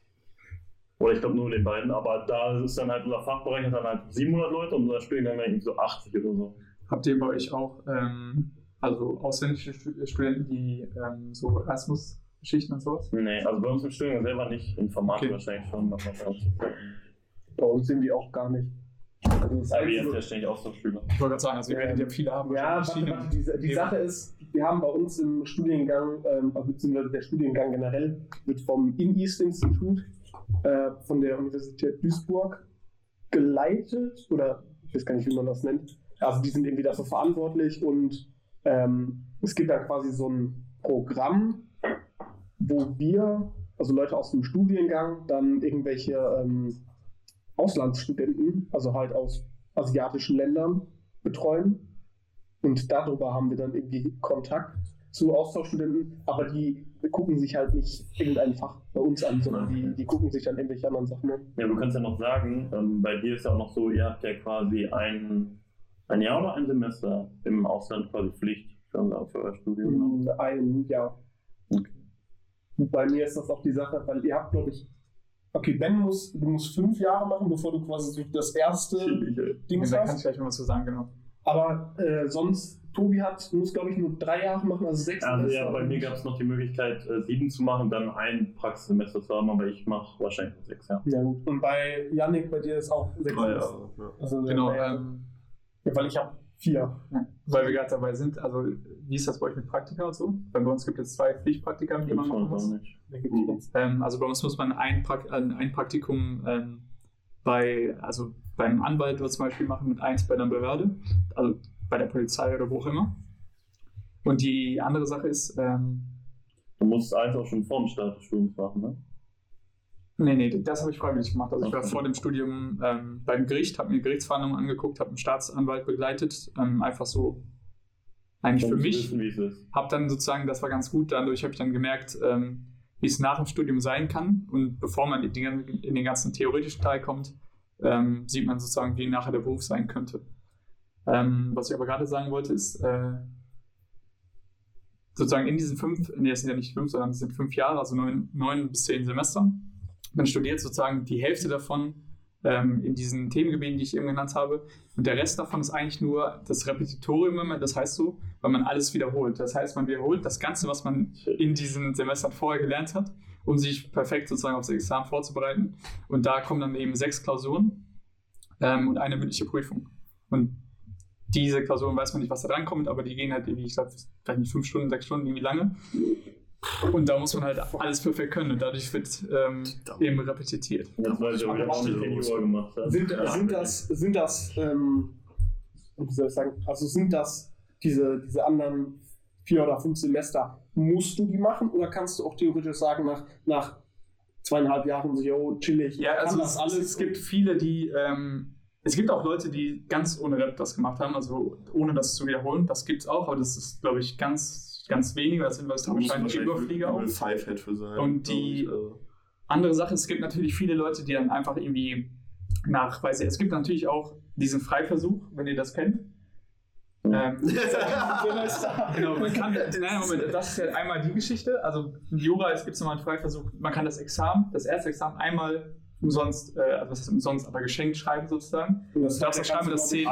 oder ich glaube nur den beiden, aber da ist dann halt unser Fachbereich hat dann halt 700 Leute und unser Studiengang dann irgendwie so 80 oder so. Habt ihr bei euch auch ähm, also ausländische Stu- Studenten, die ähm, so Erasmus-Geschichten und sowas? Nee, also bei uns im Studiengang selber nicht, Informatik Okay. wahrscheinlich schon. aber Bei uns sind die auch gar nicht. Also Aber jetzt Einzige- ja ständig Austauschschüler. Ich wollte gerade sagen, also ihr Ja. werdet ja viele haben. Ja, warte, verschiedene warte, die, die. Sache ist, wir haben bei uns im Studiengang, ähm, also beziehungsweise der Studiengang generell, wird vom In-East-Institut äh, von der Universität Duisburg geleitet oder ich weiß gar nicht, wie man das nennt. Also die sind irgendwie dafür verantwortlich und ähm, es gibt dann quasi so ein Programm, wo wir, also Leute aus dem Studiengang, dann irgendwelche ähm, Auslandsstudenten, also halt aus asiatischen Ländern, betreuen. Und darüber haben wir dann irgendwie Kontakt zu Austauschstudenten, aber die gucken sich halt nicht irgendein Fach bei uns an, sondern die, die gucken sich dann irgendwelche anderen Sachen an. Ja, du kannst ja noch sagen, ähm, bei dir ist ja auch noch so, ihr habt ja quasi ein, ein Jahr oder ein Semester im Ausland quasi Pflicht für, euer Studium. In einem Jahr. Okay. Bei mir ist das auch die Sache, weil ihr habt, glaube ich, okay, Ben muss, du musst fünf Jahre machen, bevor du quasi das erste Ding Da kann hast. ich gleich mal was zu sagen, genau. Aber äh, sonst, Tobi hat, muss, glaube ich, nur drei Jahre machen, also sechs Also ja, bei mir gab es noch die Möglichkeit, äh, sieben zu machen, dann ein Praxissemester zu haben, aber ich mache wahrscheinlich nur sechs, ja. Ja, gut. Und bei Yannick, bei dir ist auch sechs Semester. Jahre. Ja. Also, Genau, äh, ähm, ja, weil ich habe vier. ja, weil wir gerade dabei sind, also wie ist das bei euch mit Praktika und so? Weil bei uns gibt es zwei Pflichtpraktika, die man machen muss. Mhm. Ähm, also bei uns muss man ein, Prak äh, ein Praktikum ähm, bei, also beim Anwalt oder zum Beispiel machen und eins bei einer Behörde, also bei der Polizei oder wo auch immer. Und die andere Sache ist, ähm, Du musst eins auch schon vor dem Start des Studiums machen, ne? Nee, nee, das habe ich freiwillig gemacht. Also ich war vor dem Studium ähm, beim Gericht, habe mir Gerichtsverhandlungen angeguckt, habe einen Staatsanwalt begleitet, ähm, einfach so eigentlich für mich. Habe dann sozusagen, das war ganz gut, dadurch habe ich dann gemerkt, ähm, wie es nach dem Studium sein kann. Und bevor man in, die, in den ganzen theoretischen Teil kommt, ähm, sieht man sozusagen, wie nachher der Beruf sein könnte. Ähm, was ich aber gerade sagen wollte, ist, äh, sozusagen in diesen fünf, nee, es sind ja nicht fünf, sondern es sind fünf Jahre, also neun, neun bis zehn Semester. Man studiert sozusagen die Hälfte davon ähm, in diesen Themengebieten, die ich eben genannt habe. Und der Rest davon ist eigentlich nur das Repetitorium, wenn man- das heißt so, weil man alles wiederholt. Das heißt, man wiederholt das Ganze, was man in diesen Semestern vorher gelernt hat, um sich perfekt sozusagen aufs Examen vorzubereiten. Und da kommen dann eben sechs Klausuren ähm, und eine mündliche Prüfung. Und diese Klausuren weiß man nicht, was da drankommt, aber die gehen halt irgendwie, ich glaube, vielleicht nicht fünf Stunden, sechs Stunden, irgendwie lange. Und da muss man halt alles perfekt können und dadurch wird ähm, eben repetitiert. Jetzt weiß ich auch ich den Jura gemacht habe. Sind, Ja. sind das, sind das, ähm, wie soll ich sagen, also sind das diese, diese anderen vier oder fünf Semester, musst du die machen oder kannst du auch theoretisch sagen, nach, nach zweieinhalb Jahren so, yo, chillig, Ja, also das es, alles. es gibt viele, die, ähm, es gibt auch Leute, die ganz ohne Rap das gemacht haben, also ohne das zu wiederholen. Das gibt es auch, aber das ist, glaube ich, ganz, ganz wenige. Das sind wahrscheinlich Überflieger auch. Sein. Und die- also. Andere Sache, es gibt natürlich viele Leute, die dann einfach irgendwie nach, weiß ich, es gibt natürlich auch diesen Freiversuch, wenn ihr das kennt. Ähm, genau, man kann, nein, Moment, das ist ja einmal die Geschichte. Also in Jura es gibt nochmal einen Freiversuch, man kann das Examen, das erste Examen einmal umsonst, äh, also was ist umsonst, aber geschenkt schreiben sozusagen. Und das Darfst du zweite schreiben, kannst das du, zehn.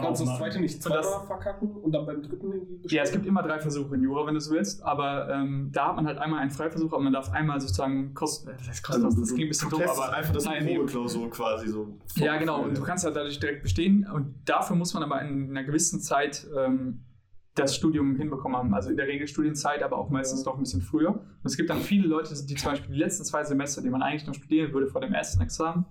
Kannst du das zweite nicht Und das- zweimal verkacken und dann beim dritten irgendwie Ja, es gibt immer drei Versuche in Jura, wenn du es willst, aber ähm, da hat man halt einmal einen Freiversuch, aber man darf einmal sozusagen kosten. Das, heißt kostenlos, das klingt ein bisschen du doof, testest aber einfach das nein, Probeklausur quasi so. Ja, genau. Und du kannst halt dadurch direkt bestehen. Und dafür muss man aber in einer gewissen Zeit ähm, das Studium hinbekommen haben. Also in der Regel Studienzeit, aber auch meistens noch ein bisschen früher. Und es gibt dann viele Leute, die zum Beispiel die letzten zwei Semester, die man eigentlich noch studieren würde vor dem ersten Examen,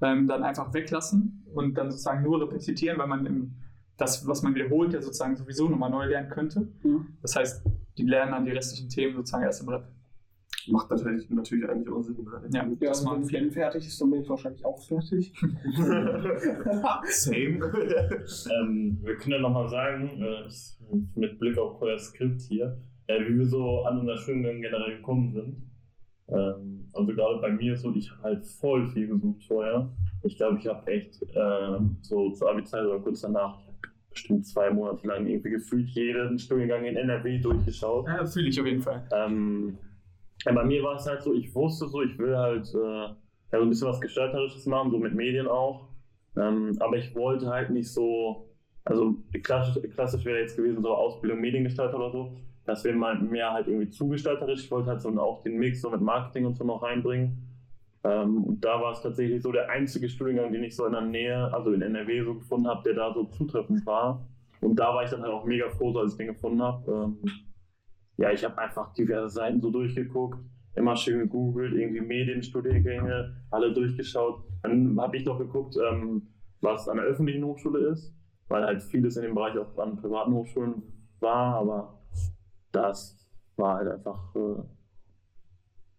ähm, dann einfach weglassen und dann sozusagen nur repetieren, weil man im, das, was man wiederholt, ja sozusagen sowieso nochmal neu lernen könnte. Mhm. Das heißt, die lernen dann die restlichen Themen sozusagen erst im Rep. Macht natürlich, natürlich eigentlich auch Sinn. Ne? Ja, Ja, das also wenn. Ben fertig ist, dann bin ich wahrscheinlich auch fertig. Same. Ähm, wir können ja nochmal sagen, äh, mit Blick auf euer Skript hier, äh, wie wir so an unser Studiengang generell gekommen sind. Ähm, also gerade bei mir so, ich habe halt voll viel gesucht vorher. Ich glaube, ich habe echt äh, so zur Abi-Zeit oder kurz danach bestimmt zwei Monate lang irgendwie gefühlt jeden Studiengang in NRW durchgeschaut. Ja, fühle ich auf jeden Fall. Ähm, ja, bei mir war es halt so, ich wusste so, ich will halt äh, ja, so ein bisschen was Gestalterisches machen, so mit Medien auch. Ähm, aber ich wollte halt nicht so, also klassisch, klassisch wäre jetzt gewesen, so Ausbildung Mediengestalter oder so. Das wäre mal mehr halt irgendwie zugestalterisch. Ich wollte halt so auch den Mix so mit Marketing und so noch reinbringen. Ähm, und da war es tatsächlich so der einzige Studiengang, den ich so in der Nähe, also in NRW so gefunden habe, der da so zutreffend war. Und da war ich dann halt auch mega froh, so, als ich den gefunden habe. Ähm, ja, ich habe einfach diverse Seiten so durchgeguckt, immer schön gegoogelt, irgendwie Medienstudiengänge, alle durchgeschaut. Dann habe ich noch geguckt, ähm, was an der öffentlichen Hochschule ist, weil halt vieles in dem Bereich auch an privaten Hochschulen war, aber das war halt einfach äh,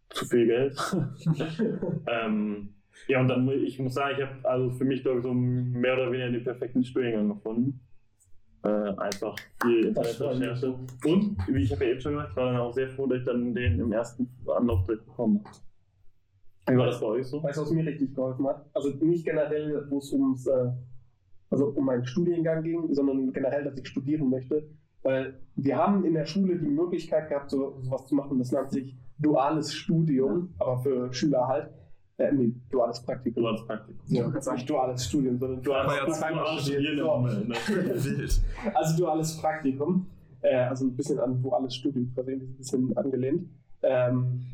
zu viel Geld. ähm, ja, und dann, ich muss sagen, ich habe also für mich, glaube ich, so mehr oder weniger den perfekten Studiengang gefunden. Äh, einfach viel Internetrecherche. Und, wie ich habe ja eben schon gesagt, ich war dann auch sehr froh, dass ich dann den im ersten Anlauf direkt bekommen habe. Wie war das bei euch so? Weißt du, was mir richtig geholfen hat? Also nicht generell, wo es ums, äh, also um meinen Studiengang ging, sondern generell, dass ich studieren möchte. Weil wir haben in der Schule die Möglichkeit gehabt, so sowas zu machen, das nennt sich duales Studium, aber für Schüler halt. Äh, nee, duales Praktikum. Du warst Praktikum. Ja, nicht duales Studium, sondern Du hast ja zweimal studiert. So. ne? Wild. Also duales Praktikum. Äh, also ein bisschen an duales Studium, quasi ein bisschen angelehnt. Ähm,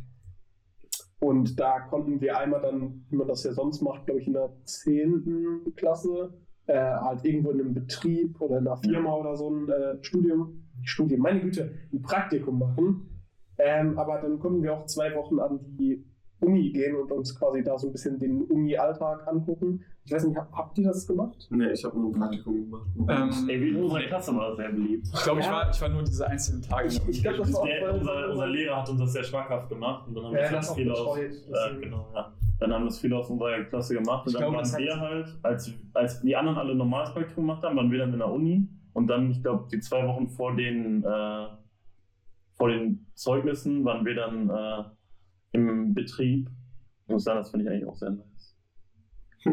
und da konnten wir einmal dann, wie man das ja sonst macht, glaube ich, in der 10. Klasse, äh, halt irgendwo in einem Betrieb oder in einer Firma oder so ein äh, Studium, Studium, meine Güte, ein Praktikum machen. Ähm, aber dann konnten wir auch zwei Wochen an die Uni gehen und uns quasi da so ein bisschen den Uni-Alltag angucken. Ich weiß nicht, hab, habt ihr das gemacht? Nee, ich habe nur ein Praktikum gemacht. Ähm, Ey, wie in unserer Klasse war das sehr beliebt. ich glaube, ich, Ja. war, ich war nur diese einzelnen Tage. Ich, ich glaube, das war auch Der, unser, unser Lehrer hat uns das sehr schmackhaft gemacht und dann haben wir Ja, das das auch viel aus, betreut, äh, genau, ja. Dann haben das viele aus unserer Klasse gemacht und Ich dann glaube, waren wir halt, als, als die anderen alle normales Praktikum gemacht haben, waren wir dann in der Uni und dann, ich glaube, die zwei Wochen vor den, äh, vor den Zeugnissen waren wir dann äh, im Betrieb. Ich muss sagen, das finde ich eigentlich auch sehr nice. Ja,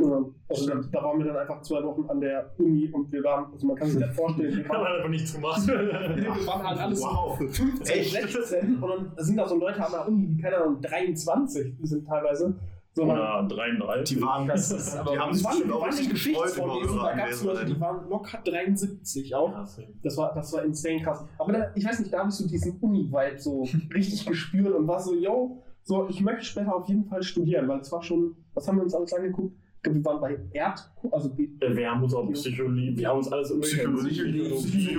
Also da, da waren wir dann einfach zwei Wochen an der Uni und wir waren, also man kann sich das vorstellen, wir waren, einfach nichts gemacht. wir waren halt alles Wow. so 15, Echt? 16 und dann sind da so Leute an der Uni, die keine Ahnung, 23 sind teilweise. sondern Oder 33. Die waren, Das ist aber- die haben die sich waren, bestimmt die auch waren die richtig gefreut über eure da gab es Leute, die waren locker 73 auch. Das war, das war insane krass. Aber da, ich weiß nicht, da habe ich so diesen Uni-Vibe so richtig gespürt und war so, yo, so, ich möchte später auf jeden Fall studieren, weil es war schon, was haben wir uns alles angeguckt? Wir waren bei Erd, also Äh, Wir haben uns auch Psychologie, wir haben uns alles Psychologie. Psychologie.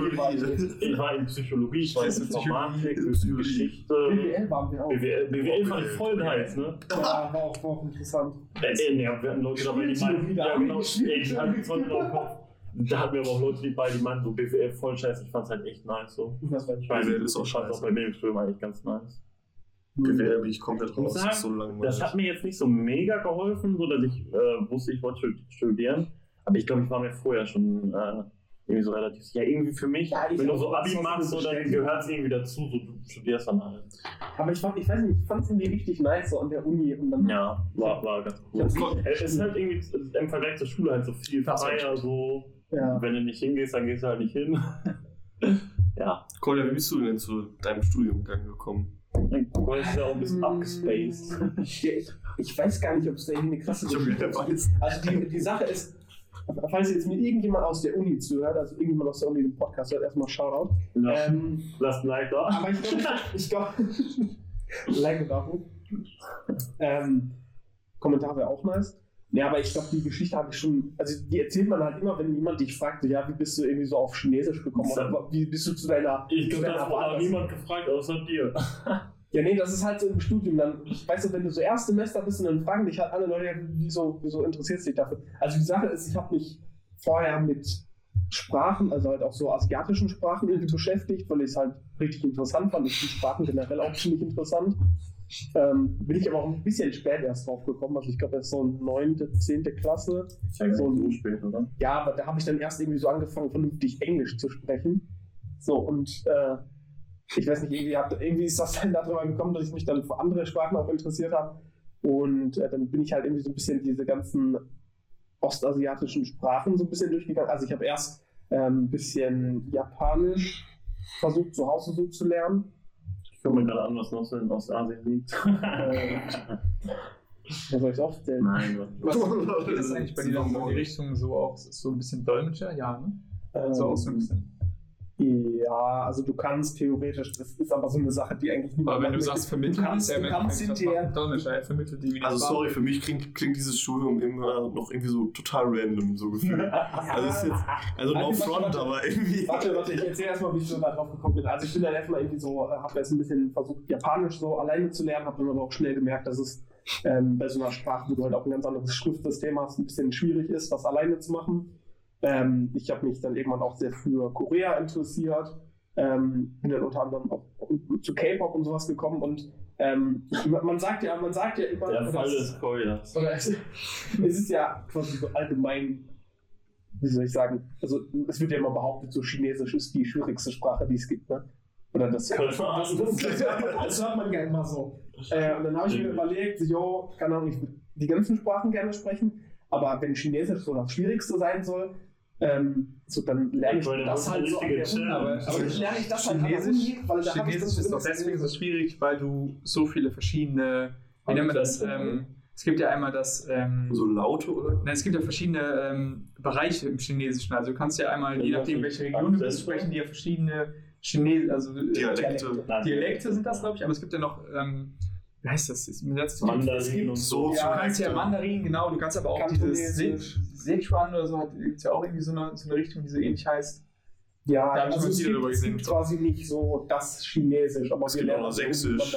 Ich war in Psychologie, ich war in Informatik, Psychologie. Geschichte. BWL waren wir auch. BWL, BWL fand ich voll nice, ne? Ja, war auch, war auch interessant. Äh, äh, nee, wir hatten Leute dabei, die meinten, ja genau, ich ey, die zwar genau im Kopf. Da hatten wir aber auch Leute die bei, die meinten so BWL voll scheiße, ich fand's halt echt nice so. Das war Ich weiß BWL nicht, ist auch fand's auch scheiße. bei mir im Studium eigentlich ganz nice. BWL bin ich komplett raus. Das sagen, ist so. Das hat mir jetzt nicht so mega geholfen, so dass ich äh, wusste, ich wollte stud- studieren. Aber ich glaube, ich war mir vorher schon äh, irgendwie so relativ sicher. Irgendwie für mich, Ja, wenn du so das Abi machst, so, dann gehört es irgendwie dazu, so du studierst dann halt. Aber ich, fand, ich weiß nicht, ich fand es irgendwie richtig nice so an der Uni. Und dann, Ja, war, war ganz cool. Hab's Es ist halt irgendwie im Vergleich zur Schule halt so viel Das freier, so. ja. Wenn du nicht hingehst, dann gehst du halt nicht hin. ja. Kolja, wie bist du denn zu deinem Studiengang gekommen? Du ist ja auch ein bisschen abgespaced. Ich, weiß gar nicht, ob es da irgendwie eine krasse Geschichte ist. Also die, die Sache ist, falls jetzt mir irgendjemand aus der Uni zuhört, also irgendjemand aus der Uni den Podcast hört, erstmal Shoutout. Ja. Ähm, Lass ein Like da. aber ich glaube, ich glaube, like und Abo. Ähm, Kommentar wäre auch nice. Ja, aber ich glaube, die Geschichte habe ich schon, also die erzählt man halt immer, wenn jemand dich fragt, ja, wie bist du irgendwie so auf Chinesisch gekommen? Oder wie bist du zu deiner, Ich glaube, das auch niemand gefragt, außer dir. Ja, nee, das ist halt so im Studium dann. Weißt du, wenn du so Erstsemester bist und dann fragen dich halt alle Leute, wieso, wieso interessiert dich dafür? Also die Sache ist, ich habe mich vorher mit Sprachen, also halt auch so asiatischen Sprachen irgendwie beschäftigt, weil ich es halt richtig interessant fand. Ich finde Sprachen generell auch ziemlich interessant. Ähm, bin ich aber auch ein bisschen spät erst drauf gekommen. Also ich glaube, das ist so neunte, zehnte Klasse. Ja, so, so spät, oder? Ja, aber da habe ich dann erst irgendwie so angefangen, vernünftig Englisch zu sprechen. So, und äh, ich weiß nicht, irgendwie, hat, irgendwie ist das dann darüber gekommen, dass ich mich dann für andere Sprachen auch interessiert habe. Und äh, dann bin ich halt irgendwie so ein bisschen diese ganzen ostasiatischen Sprachen so ein bisschen durchgegangen. Also ich habe erst ähm, ein bisschen Japanisch versucht zu Hause so zu lernen. Ich gucke mir gerade an, was noch so in Ostasien liegt. Äh, was soll ich aufzählen? Nein, Was geht das eigentlich bei dir dann so in die Richtung so auch so ein bisschen Dolmetscher? Ja, ne? So auch so ein bisschen. Ja, also du kannst theoretisch, das ist aber so eine Sache, die eigentlich niemand Aber wenn du sagst vermitteln, du kannst, ja du kannst hinterher? Er vermittelt die Also sorry, für mich klingt, klingt dieses Studium immer noch irgendwie so total random, so gefühlt. Also ist jetzt, also no front, warte. aber irgendwie. Warte, warte, ich erzähle erstmal, wie ich so da drauf gekommen bin. Also ich bin dann erstmal irgendwie so, habe jetzt ein bisschen versucht, Japanisch so alleine zu lernen, habe dann aber auch schnell gemerkt, dass es ähm, bei so einer Sprache, wo du halt auch ein ganz anderes Schriftsystem hast, ein bisschen schwierig ist, das alleine zu machen. Ähm, ich habe mich dann irgendwann auch sehr für Korea interessiert, ähm, bin dann unter anderem auch zu K-Pop und sowas gekommen und ähm, man sagt ja, man sagt ja immer, Der Fall es- des Koilas. oder es, ist ja quasi so allgemein, wie soll ich sagen, also es wird ja immer behauptet, so Chinesisch ist die schwierigste Sprache, die es gibt, ne? Oder das, das, das, das, hört man ja immer so. Äh, und dann habe ich mir überlegt, jo, keine Ahnung, ich würde die ganzen Sprachen gerne sprechen, aber wenn Chinesisch so das Schwierigste sein soll, ähm, so dann lerne ich Ich das halt so an der Uni. Aber, aber Ich lerne ich das halt an der Chinesisch, Uni, weil da habe ich ist doch deswegen so schwierig, weil du so viele verschiedene, wie nennt man das? Ähm, es gibt ja einmal das, ähm, So Laute, oder? Nein, es gibt ja verschiedene ähm, Bereiche im Chinesischen. Also du kannst ja einmal, je nachdem, welche Region du bist, sprechen die ja verschiedene Chines also äh, Dialekte. Dialekte sind das, glaube ich, aber es gibt ja noch, ähm, wie heißt das? Ist- mir setzt- Mandarin und so. Ja, Du kannst ja Mandarin, genau, du kannst aber auch dieses Sichuan oder so, gibt es ja auch irgendwie so eine, so eine Richtung, die so ähnlich heißt. Ja, Da also es gibt, es gibt quasi nicht so das Chinesisch, aber Es wir gibt auch lernen noch Sächsisch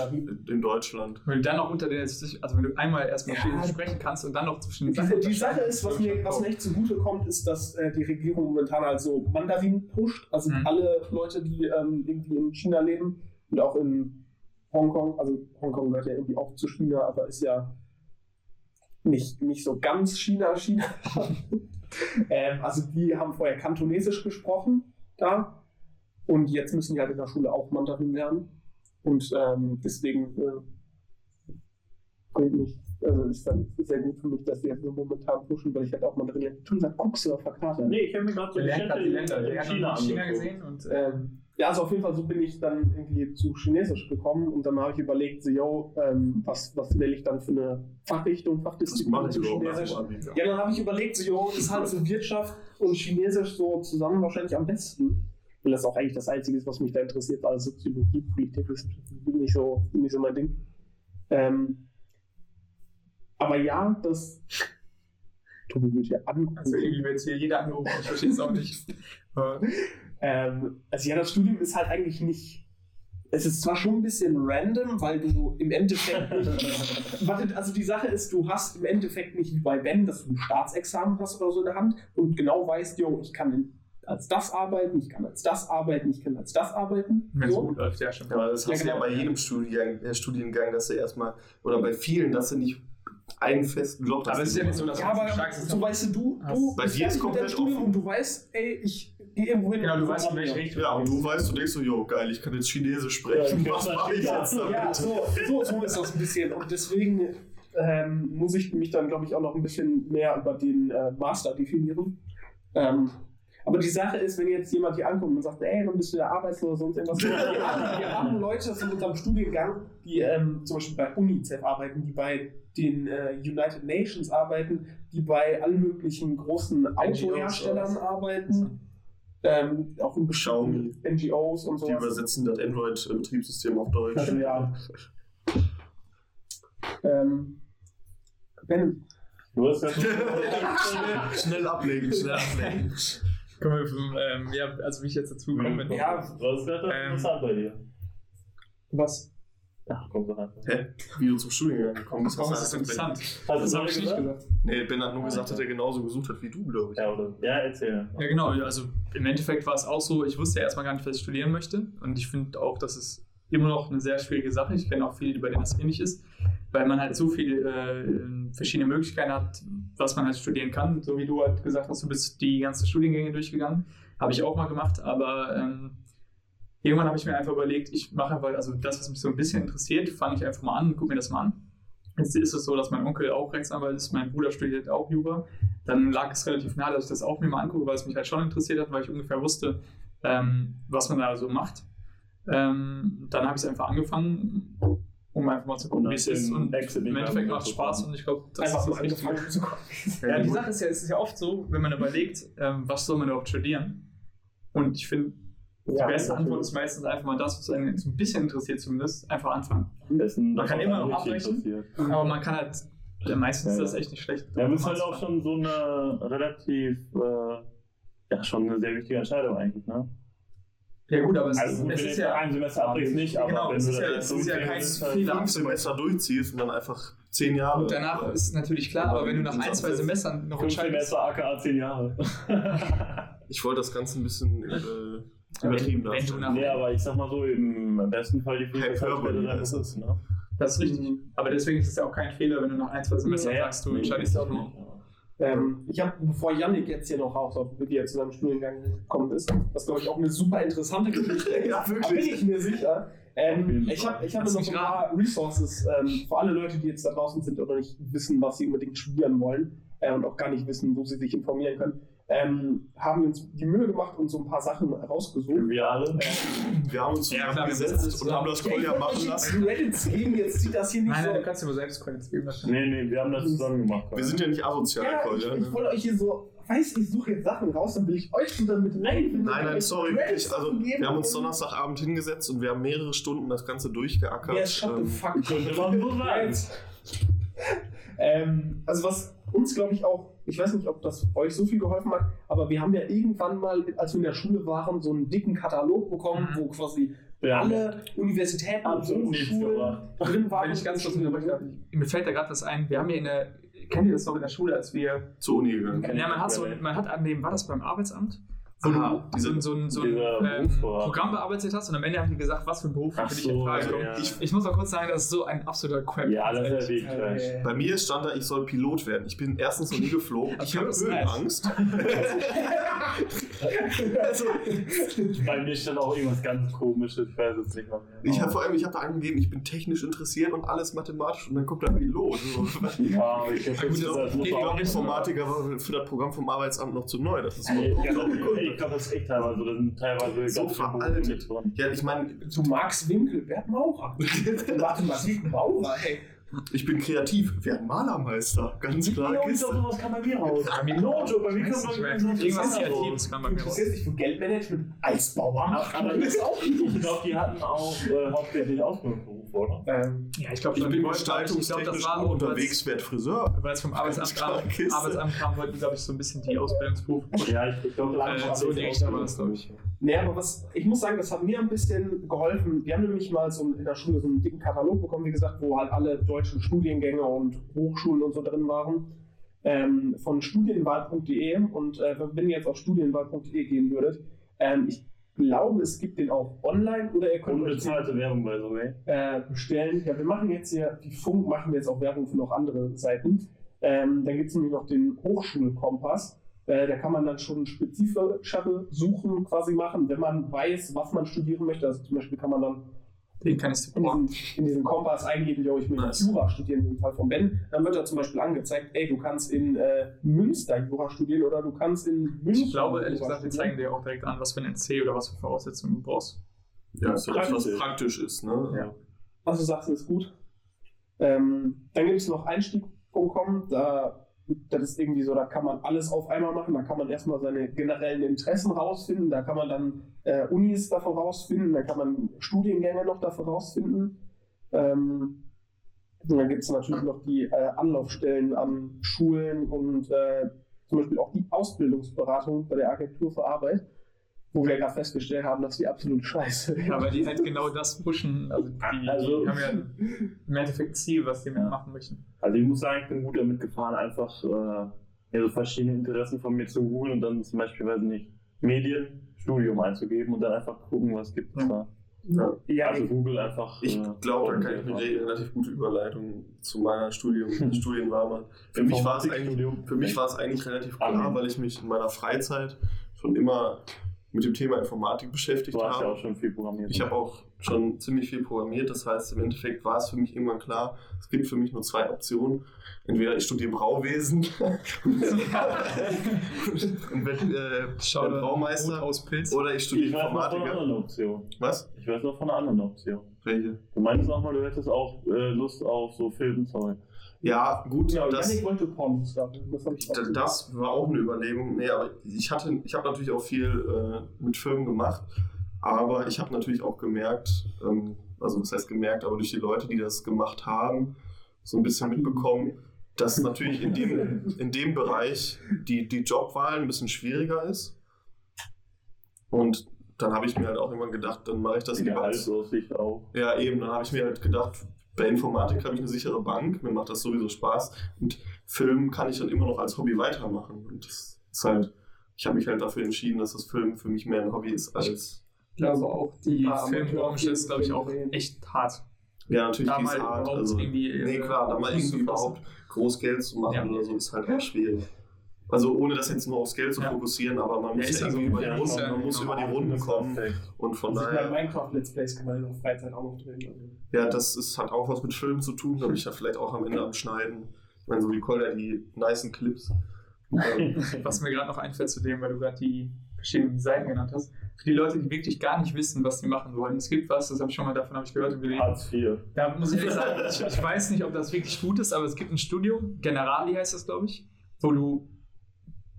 in Deutschland. Wenn du dann noch unter den, also wenn du einmal erstmal Ja. Chinesisch sprechen kannst und dann noch zwischen den Die, die Sache ist, was mir, was mir echt zugute kommt, ist, dass äh, die Regierung momentan also Mandarin pusht. Also Mhm. alle Leute, die ähm, irgendwie in China leben und auch in Hongkong, also Hongkong gehört ja irgendwie auch zu China, aber ist ja nicht, nicht so ganz China, China. ähm, also die haben vorher Kantonesisch gesprochen da und jetzt müssen die halt in der Schule auch Mandarin lernen. Und ähm, deswegen äh, bringt mich, also ist dann sehr gut für mich, dass die jetzt so momentan pushen, weil ich halt auch Mandarin lerne. Tu, sag, guckst du auf der Karte. Nee, ich habe mir gerade so die Städte Länder. in China China gesehen und äh, Ähm, ja, also auf jeden Fall so bin ich dann irgendwie zu Chinesisch gekommen und dann habe ich überlegt, so, yo, ähm, was, was wähle ich dann für eine Fachrichtung, Fachdisziplin zu Chinesisch. Ja. Ja, dann habe ich überlegt, so, jo, ist halt so Wirtschaft und Chinesisch so zusammen wahrscheinlich am besten. Weil das auch eigentlich das Einzige ist, was mich da interessiert, also Soziologie, Politikwissenschaften, nicht so, nicht so mein Ding. Ähm, aber ja, das. Tobi wird ja angucken. Also irgendwie wird hier jeder angerufen, ich verstehe es auch nicht. Ähm, also ja, das Studium ist halt eigentlich nicht. Es ist zwar schon ein bisschen random, weil du im Endeffekt nicht. Warte, also die Sache ist, du hast im Endeffekt nicht wie bei Ben, dass du ein Staatsexamen hast oder so in der Hand und genau weißt, jo, ich kann als das arbeiten, ich kann als das arbeiten, ich kann als das arbeiten. wenn es So. gut läuft, ja, stimmt. Aber das Ja, hast du ja genau. bei jedem Studiengang, äh, Studiengang, dass du erstmal, oder bei vielen, dass du nicht einen festen Job hast. Aber es ist ja nicht so, dass Ja, du aber so weißt du, du, du Bei bist dir ist fertig mit deinem komplett Studium offen. und du weißt, ey, ich irgendwo hin. Genau, du weißt, in welche Richtung. Ja, und du weißt, du denkst so, jo, geil, ich kann jetzt Chinesisch sprechen. Ja, Was ja, mache ich ja, jetzt damit? Ja, so, so, so ist das ein bisschen. Und deswegen ähm, muss ich mich dann, glaube ich, auch noch ein bisschen mehr über den äh, Master definieren. Ähm, aber die Sache ist, wenn jetzt jemand hier ankommt und sagt, ey, dann bist du ja arbeitslos oder sonst irgendwas. Wir haben, wir haben Leute von unserem Studiengang, die ähm, zum Beispiel bei UNICEF arbeiten, die bei den äh, United Nations arbeiten, die bei allen möglichen großen Autoherstellern arbeiten. Ähm, auch in Xiaomi. NGOs und so. Die übersetzen das Android-Betriebssystem auf Deutsch. Also, ja. Ähm, Ben, Du hast ja schon. schnell ablegen, schnell ablegen. Kommen wir vom, ähm, ja, also wie ich jetzt dazu bin. Ja. Das Ähm, interessant bei dir? was? Ach, komm doch rein. Hä? Wie du zum Studiengang gekommen bist. Ist das gesagt, interessant? Hast Das habe ich nicht gesagt? gesagt. Nee, Ben hat nur gesagt, dass er genauso gesucht hat wie du, glaube ich. Ja, oder? Ja, erzähl. Ja, genau. Also im Endeffekt war es auch so, ich wusste ja erstmal gar nicht, was ich studieren möchte. Und ich finde auch, dass es immer noch eine sehr schwierige Sache. Ich kenne auch viele, bei denen das ähnlich ist, weil man halt so viele äh, verschiedene Möglichkeiten hat, was man halt studieren kann. So wie du halt gesagt hast, du bist die ganzen Studiengänge durchgegangen. Habe ich auch mal gemacht, aber ähm, irgendwann habe ich mir einfach überlegt, ich mache einfach, also das, was mich so ein bisschen interessiert, fange ich einfach mal an und gucke mir das mal an. Jetzt ist es so, dass mein Onkel auch Rechtsanwalt ist, mein Bruder studiert auch Jura. Dann lag es relativ nahe, dass ich das auch mir mal angucke, weil es mich halt schon interessiert hat, weil ich ungefähr wusste, ähm, was man da so macht. Ähm, dann habe ich es einfach angefangen, um einfach mal zu gucken, wie es ist. Und im Endeffekt macht es Spaß und ich glaube, das Einfach ist mal das angefangen zu kommen. Ja, die Sache ist ja, es ist ja oft so, wenn man überlegt, ähm, was soll man überhaupt studieren? Und ich finde, die beste. Antwort ist meistens einfach mal das, was einen so ein bisschen interessiert zumindest, einfach anfangen. Man kann immer noch abbrechen. Aber man kann halt, ja, meistens Ja, ist das echt nicht schlecht. Ja, das ist halt auch schon so eine relativ, äh, ja, schon eine sehr wichtige Entscheidung eigentlich, ne? Ja gut, aber es, Also, ist, gut, es wenn ist du ja... ein Semester abbrichst, nicht, aber Genau, wenn es du ist das ja- es ist ja kein ist halt- Fehler. Fünf Semester durchziehst und dann einfach zehn Jahre. Und danach ist natürlich klar, aber wenn du nach ein, zwei Semestern noch Fünf entscheidest, Semester aka 10 Jahre. Ich wollte das Ganze ein bisschen äh, übertrieben wenn, wenn du nee, aber ich sag mal so, im besten Fall die Herr Fähigkeit Körper, später wie dann ist, das? ne? Das ist richtig. Aber deswegen ist es ja auch kein Fehler, wenn du nach ein, zwei Semestern Ja, sagst, du entscheidest auch noch. Ähm, ich habe, bevor Yannick jetzt hier noch raus auf er zu seinem Studiengang gekommen ist, was glaube ich auch eine super interessante Geschichte ist, Ja, wirklich. da bin ich mir sicher. Ähm, ich habe ich hab noch ein paar Resources ähm, für alle Leute, die jetzt da draußen sind oder nicht wissen, was sie unbedingt studieren wollen äh, und auch gar nicht wissen, wo sie sich informieren können. Ähm, haben wir uns die Mühe gemacht und so ein paar Sachen rausgesucht. Wir alle. Wir haben uns Ja, zusammengesetzt das und haben das Kolja machen lassen. Reddits geben, jetzt sieht das hier nicht Nein, so. nein, du kannst dir aber selbst Credits geben. Nee, nee, wir haben das zusammen gemacht. Wir sind ja nicht asozial, Ja, ich, Kolja. ich Ne? wollte euch hier so, weiß ich suche jetzt Sachen raus, dann will ich euch so damit rein. Nein, nein, sorry, wirklich. Also, wir haben uns Donnerstagabend hingesetzt und wir haben mehrere Stunden das Ganze durchgeackert. Ja, shut the Ähm, fuck. Könnte man sagen. ähm, also was uns, glaube ich, auch, ich weiß nicht, ob das euch so viel geholfen hat, aber wir haben ja irgendwann mal, als wir in der Schule waren, so einen dicken Katalog bekommen, wo quasi Ja. alle Universitäten und Absolut Hochschulen gebracht. drin waren. Wenn ich ganz kurz mir fällt da gerade was ein. Wir haben ja in der, kennt ihr das noch in der Schule, als wir, Zur Uni gegangen. Kenn ja, man hat so, man hat an dem, war das beim Arbeitsamt? Wo Aha, du so, ein- so, so ein ähm. Programm bearbeitet hast und am Ende haben die gesagt, was für ein Beruf Ach für dich in Frage kommt. ja. Ich, ich muss mal kurz sagen, das ist so ein absoluter Crap. Ja, das ist ja Ehrlich. wirklich Trash. Äh, Bei mir stand da, ich soll Pilot werden. Ich bin erstens noch nie geflogen. Ich habe. Höhenangst. Also, Bei mir stand auch irgendwas ganz komisches, ich weiß es nicht mehr. ich habe vor allem, ich habe da angegeben, ich bin technisch interessiert und alles mathematisch und dann kommt da Pilot. Ja, ich glaube, Ich Informatiker war für das Programm vom Arbeitsamt noch zu neu. Das ist so, ja, Ich glaube, das ist echt teilweise so. Da sind teilweise So veraltet. Ja, ich meine, Du Max Winkel, Bert Maurer. Mathematik Maurer, ey. ich bin kreativ. Wer ein Malermeister? Ganz klar. Genau, Kiste. sowas kann bei mir raus. No joke, bei mir Weiß kommt irgendwas. Kreatives kann man Du mir raus. interessierst dich für Geldmanagement als Bauer. Aber das ist auch nicht. Ich glaube, die hatten auch äh, hauptsächlich Ausbildungsberuf, oder? Ähm, Ja, ich glaube Ich bin glaub gestaltungstechnisch auch, unterwegs, werd Friseur. Weil es vom Arbeitsamt kam. Arbeitsamt kam, wollten, glaube ich, so ein bisschen die Ausbildungsberufe. Ja, ich, ich glaube, Äh, so in war das, glaube ich. Nee, aber was, ich muss sagen, das hat mir ein bisschen geholfen. Wir haben nämlich mal so in der Schule so einen dicken Katalog bekommen, wie gesagt, wo halt alle deutschen Studiengänge und Hochschulen und so drin waren. Ähm, von studienwahl.de und äh, wenn ihr jetzt auf studienwahl.de gehen würdet, ähm, ich glaube, es gibt den auch online oder ihr könnt Unbezahlte Werbung, the way. äh, bestellen. Ja, wir machen jetzt hier, die Funk machen wir jetzt auch Werbung für noch andere Seiten. Ähm, dann gibt es nämlich noch den Hochschulkompass. Äh, da kann man dann schon spezifischere Suchen quasi machen, wenn man weiß, was man studieren möchte. Also zum Beispiel kann man dann Den kann ich in diesem, in diesem Kompass eingeben, yo, ich will Nice. Jura studieren, im Fall von Ben. Dann wird da zum Beispiel angezeigt, ey, du kannst in äh, Münster Jura studieren oder du kannst in München. Ich glaube, ehrlich Jura gesagt, wir zeigen dir auch direkt an, was für ein NC oder was für Voraussetzungen du brauchst. Ja, ist ja das, was Praktisch. praktisch ist. Ne? Ja. Also sagst du, ist gut. Ähm, dann gibt es noch Einstieg.com, da das ist irgendwie so, da kann man alles auf einmal machen, da kann man erstmal seine generellen Interessen rausfinden, da kann man dann äh, Unis davon rausfinden, da kann man Studiengänge noch davon rausfinden. Ähm, und dann gibt es natürlich noch die äh, Anlaufstellen an Schulen und äh, zum Beispiel auch die Ausbildungsberatung bei der Agentur für Arbeit, wo wir gerade festgestellt haben, dass die absolut scheiße ist. Ja, weil die halt genau das pushen. Also die, Also- die haben ja im Endeffekt Ziel, was die mehr machen möchten. Also ich muss sagen, ich bin gut damit gefahren, einfach äh, ja, so verschiedene Interessen von mir zu googeln und dann zum Beispiel, weiß ich nicht, Medien, Studium einzugeben und dann einfach gucken, was gibt es da. Ja. Ja, Also Google einfach. Ich äh, glaube, da kann ich eine relativ gute Überleitung zu meiner Studium, Studienwahl. Für mich war es eigentlich, für mich war es eigentlich relativ klar, weil ich mich in meiner Freizeit schon immer mit dem Thema Informatik beschäftigt Du hast ja habe. auch schon viel programmiert. Ich habe auch schon ziemlich viel programmiert, das heißt, im Endeffekt war es für mich irgendwann klar, es gibt für mich nur zwei Optionen. Entweder ich studiere Brauwesen und werde äh, Schau Braumeister aus Pilz. oder ich studiere ich weiß noch von einer Informatiker. anderen Option. Was? Ich weiß noch von einer anderen Option. Welche? Du meintest auch mal, du hättest auch äh, Lust auf so Filmzeug. Ja, gut, Genau, das, Janik wollte Pornos starten. Das ich auch. Das war auch eine Überlegung. Nee, aber ich hatte, ich habe natürlich auch viel äh, mit Filmen gemacht, aber ich habe natürlich auch gemerkt, ähm, also was heißt gemerkt, aber durch die Leute, die das gemacht haben, so ein bisschen mitbekommen, dass natürlich in dem, in dem Bereich die, die Jobwahl ein bisschen schwieriger ist. Und dann habe ich mir halt auch immer gedacht, dann mache ich das Die lieber als ja, eben, dann habe ich mir halt gedacht, bei Informatik habe ich eine sichere Bank, mir macht das sowieso Spaß und Film kann ich dann immer noch als Hobby weitermachen. Und das ist halt, ich habe mich halt dafür entschieden, dass das Film für mich mehr ein Hobby ist als. Ich glaube auch, die Filmbranche ist, glaube ich, auch echt hart. Ja, natürlich Da ist hart. Also, irgendwie, äh, nee, klar, da mal irgendwie überhaupt groß Geld zu machen Ja. oder so ist halt auch schwierig. Also ohne das jetzt nur aufs Geld zu Ja. fokussieren, aber man muss ja ja irgendwie so, über die Runden, man muss über die. Runden kommen und von Also bei daher, Minecraft Let's Plays kann man in der Freizeit auch noch drehen. Also. ja, das ist, hat auch was mit Film zu tun, da bin ich ja vielleicht auch am Ende am Schneiden. Ich meine, so wie Colder die nicen Clips. Ähm, Was mir gerade noch einfällt zu dem, weil du gerade die verschiedenen Seiten genannt hast. Für die Leute, die wirklich gar nicht wissen, was sie machen wollen. Es gibt was, das habe ich schon mal davon habe ich gehört und gelesen. Hartz IV. Da muss ich ehrlich sagen, ich, ich weiß nicht, ob das wirklich gut ist, aber es gibt ein Studium, Generali heißt das, glaube ich, wo du,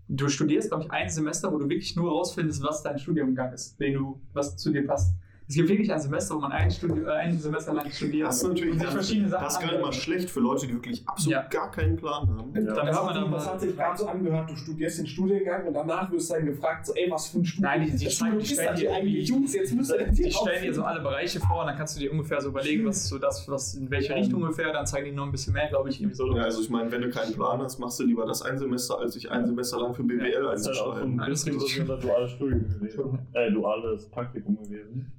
du studierst, glaube ich, ein Semester, wo du wirklich nur rausfindest, was dein Studiumgang ist, den du, was zu dir passt. Es gibt wirklich ein Semester, wo man ein, Studio, äh, ein Semester lang studiert Das ist natürlich und sich verschiedene Sachen das ist nicht mal schlecht für Leute, die wirklich absolut Ja. gar keinen Plan haben. Ja. Dann Das, hat, dann das mal- hat sich gerade so angehört, du studierst den Studiengang und danach wirst du dann gefragt, so, ey, was für ein Studium Nein, die- die stellen- die ist stellen dir hier eigentlich? Jungs, jetzt müsst ihr Die stellen dir so alle Bereiche vor und dann kannst du dir ungefähr so überlegen, was ist so das, was in welche Richtung ungefähr, dann zeigen die noch ein bisschen mehr, glaube ich, irgendwie so. Ja, also ich meine, wenn du keinen Plan hast, machst du lieber das ein Semester, als sich ein Semester lang für BWL Das ist halt auch so einzuschreiben. ein Alles bisschen richtig. so ein duales Studium gewesen. Äh, duales Praktikum gewesen.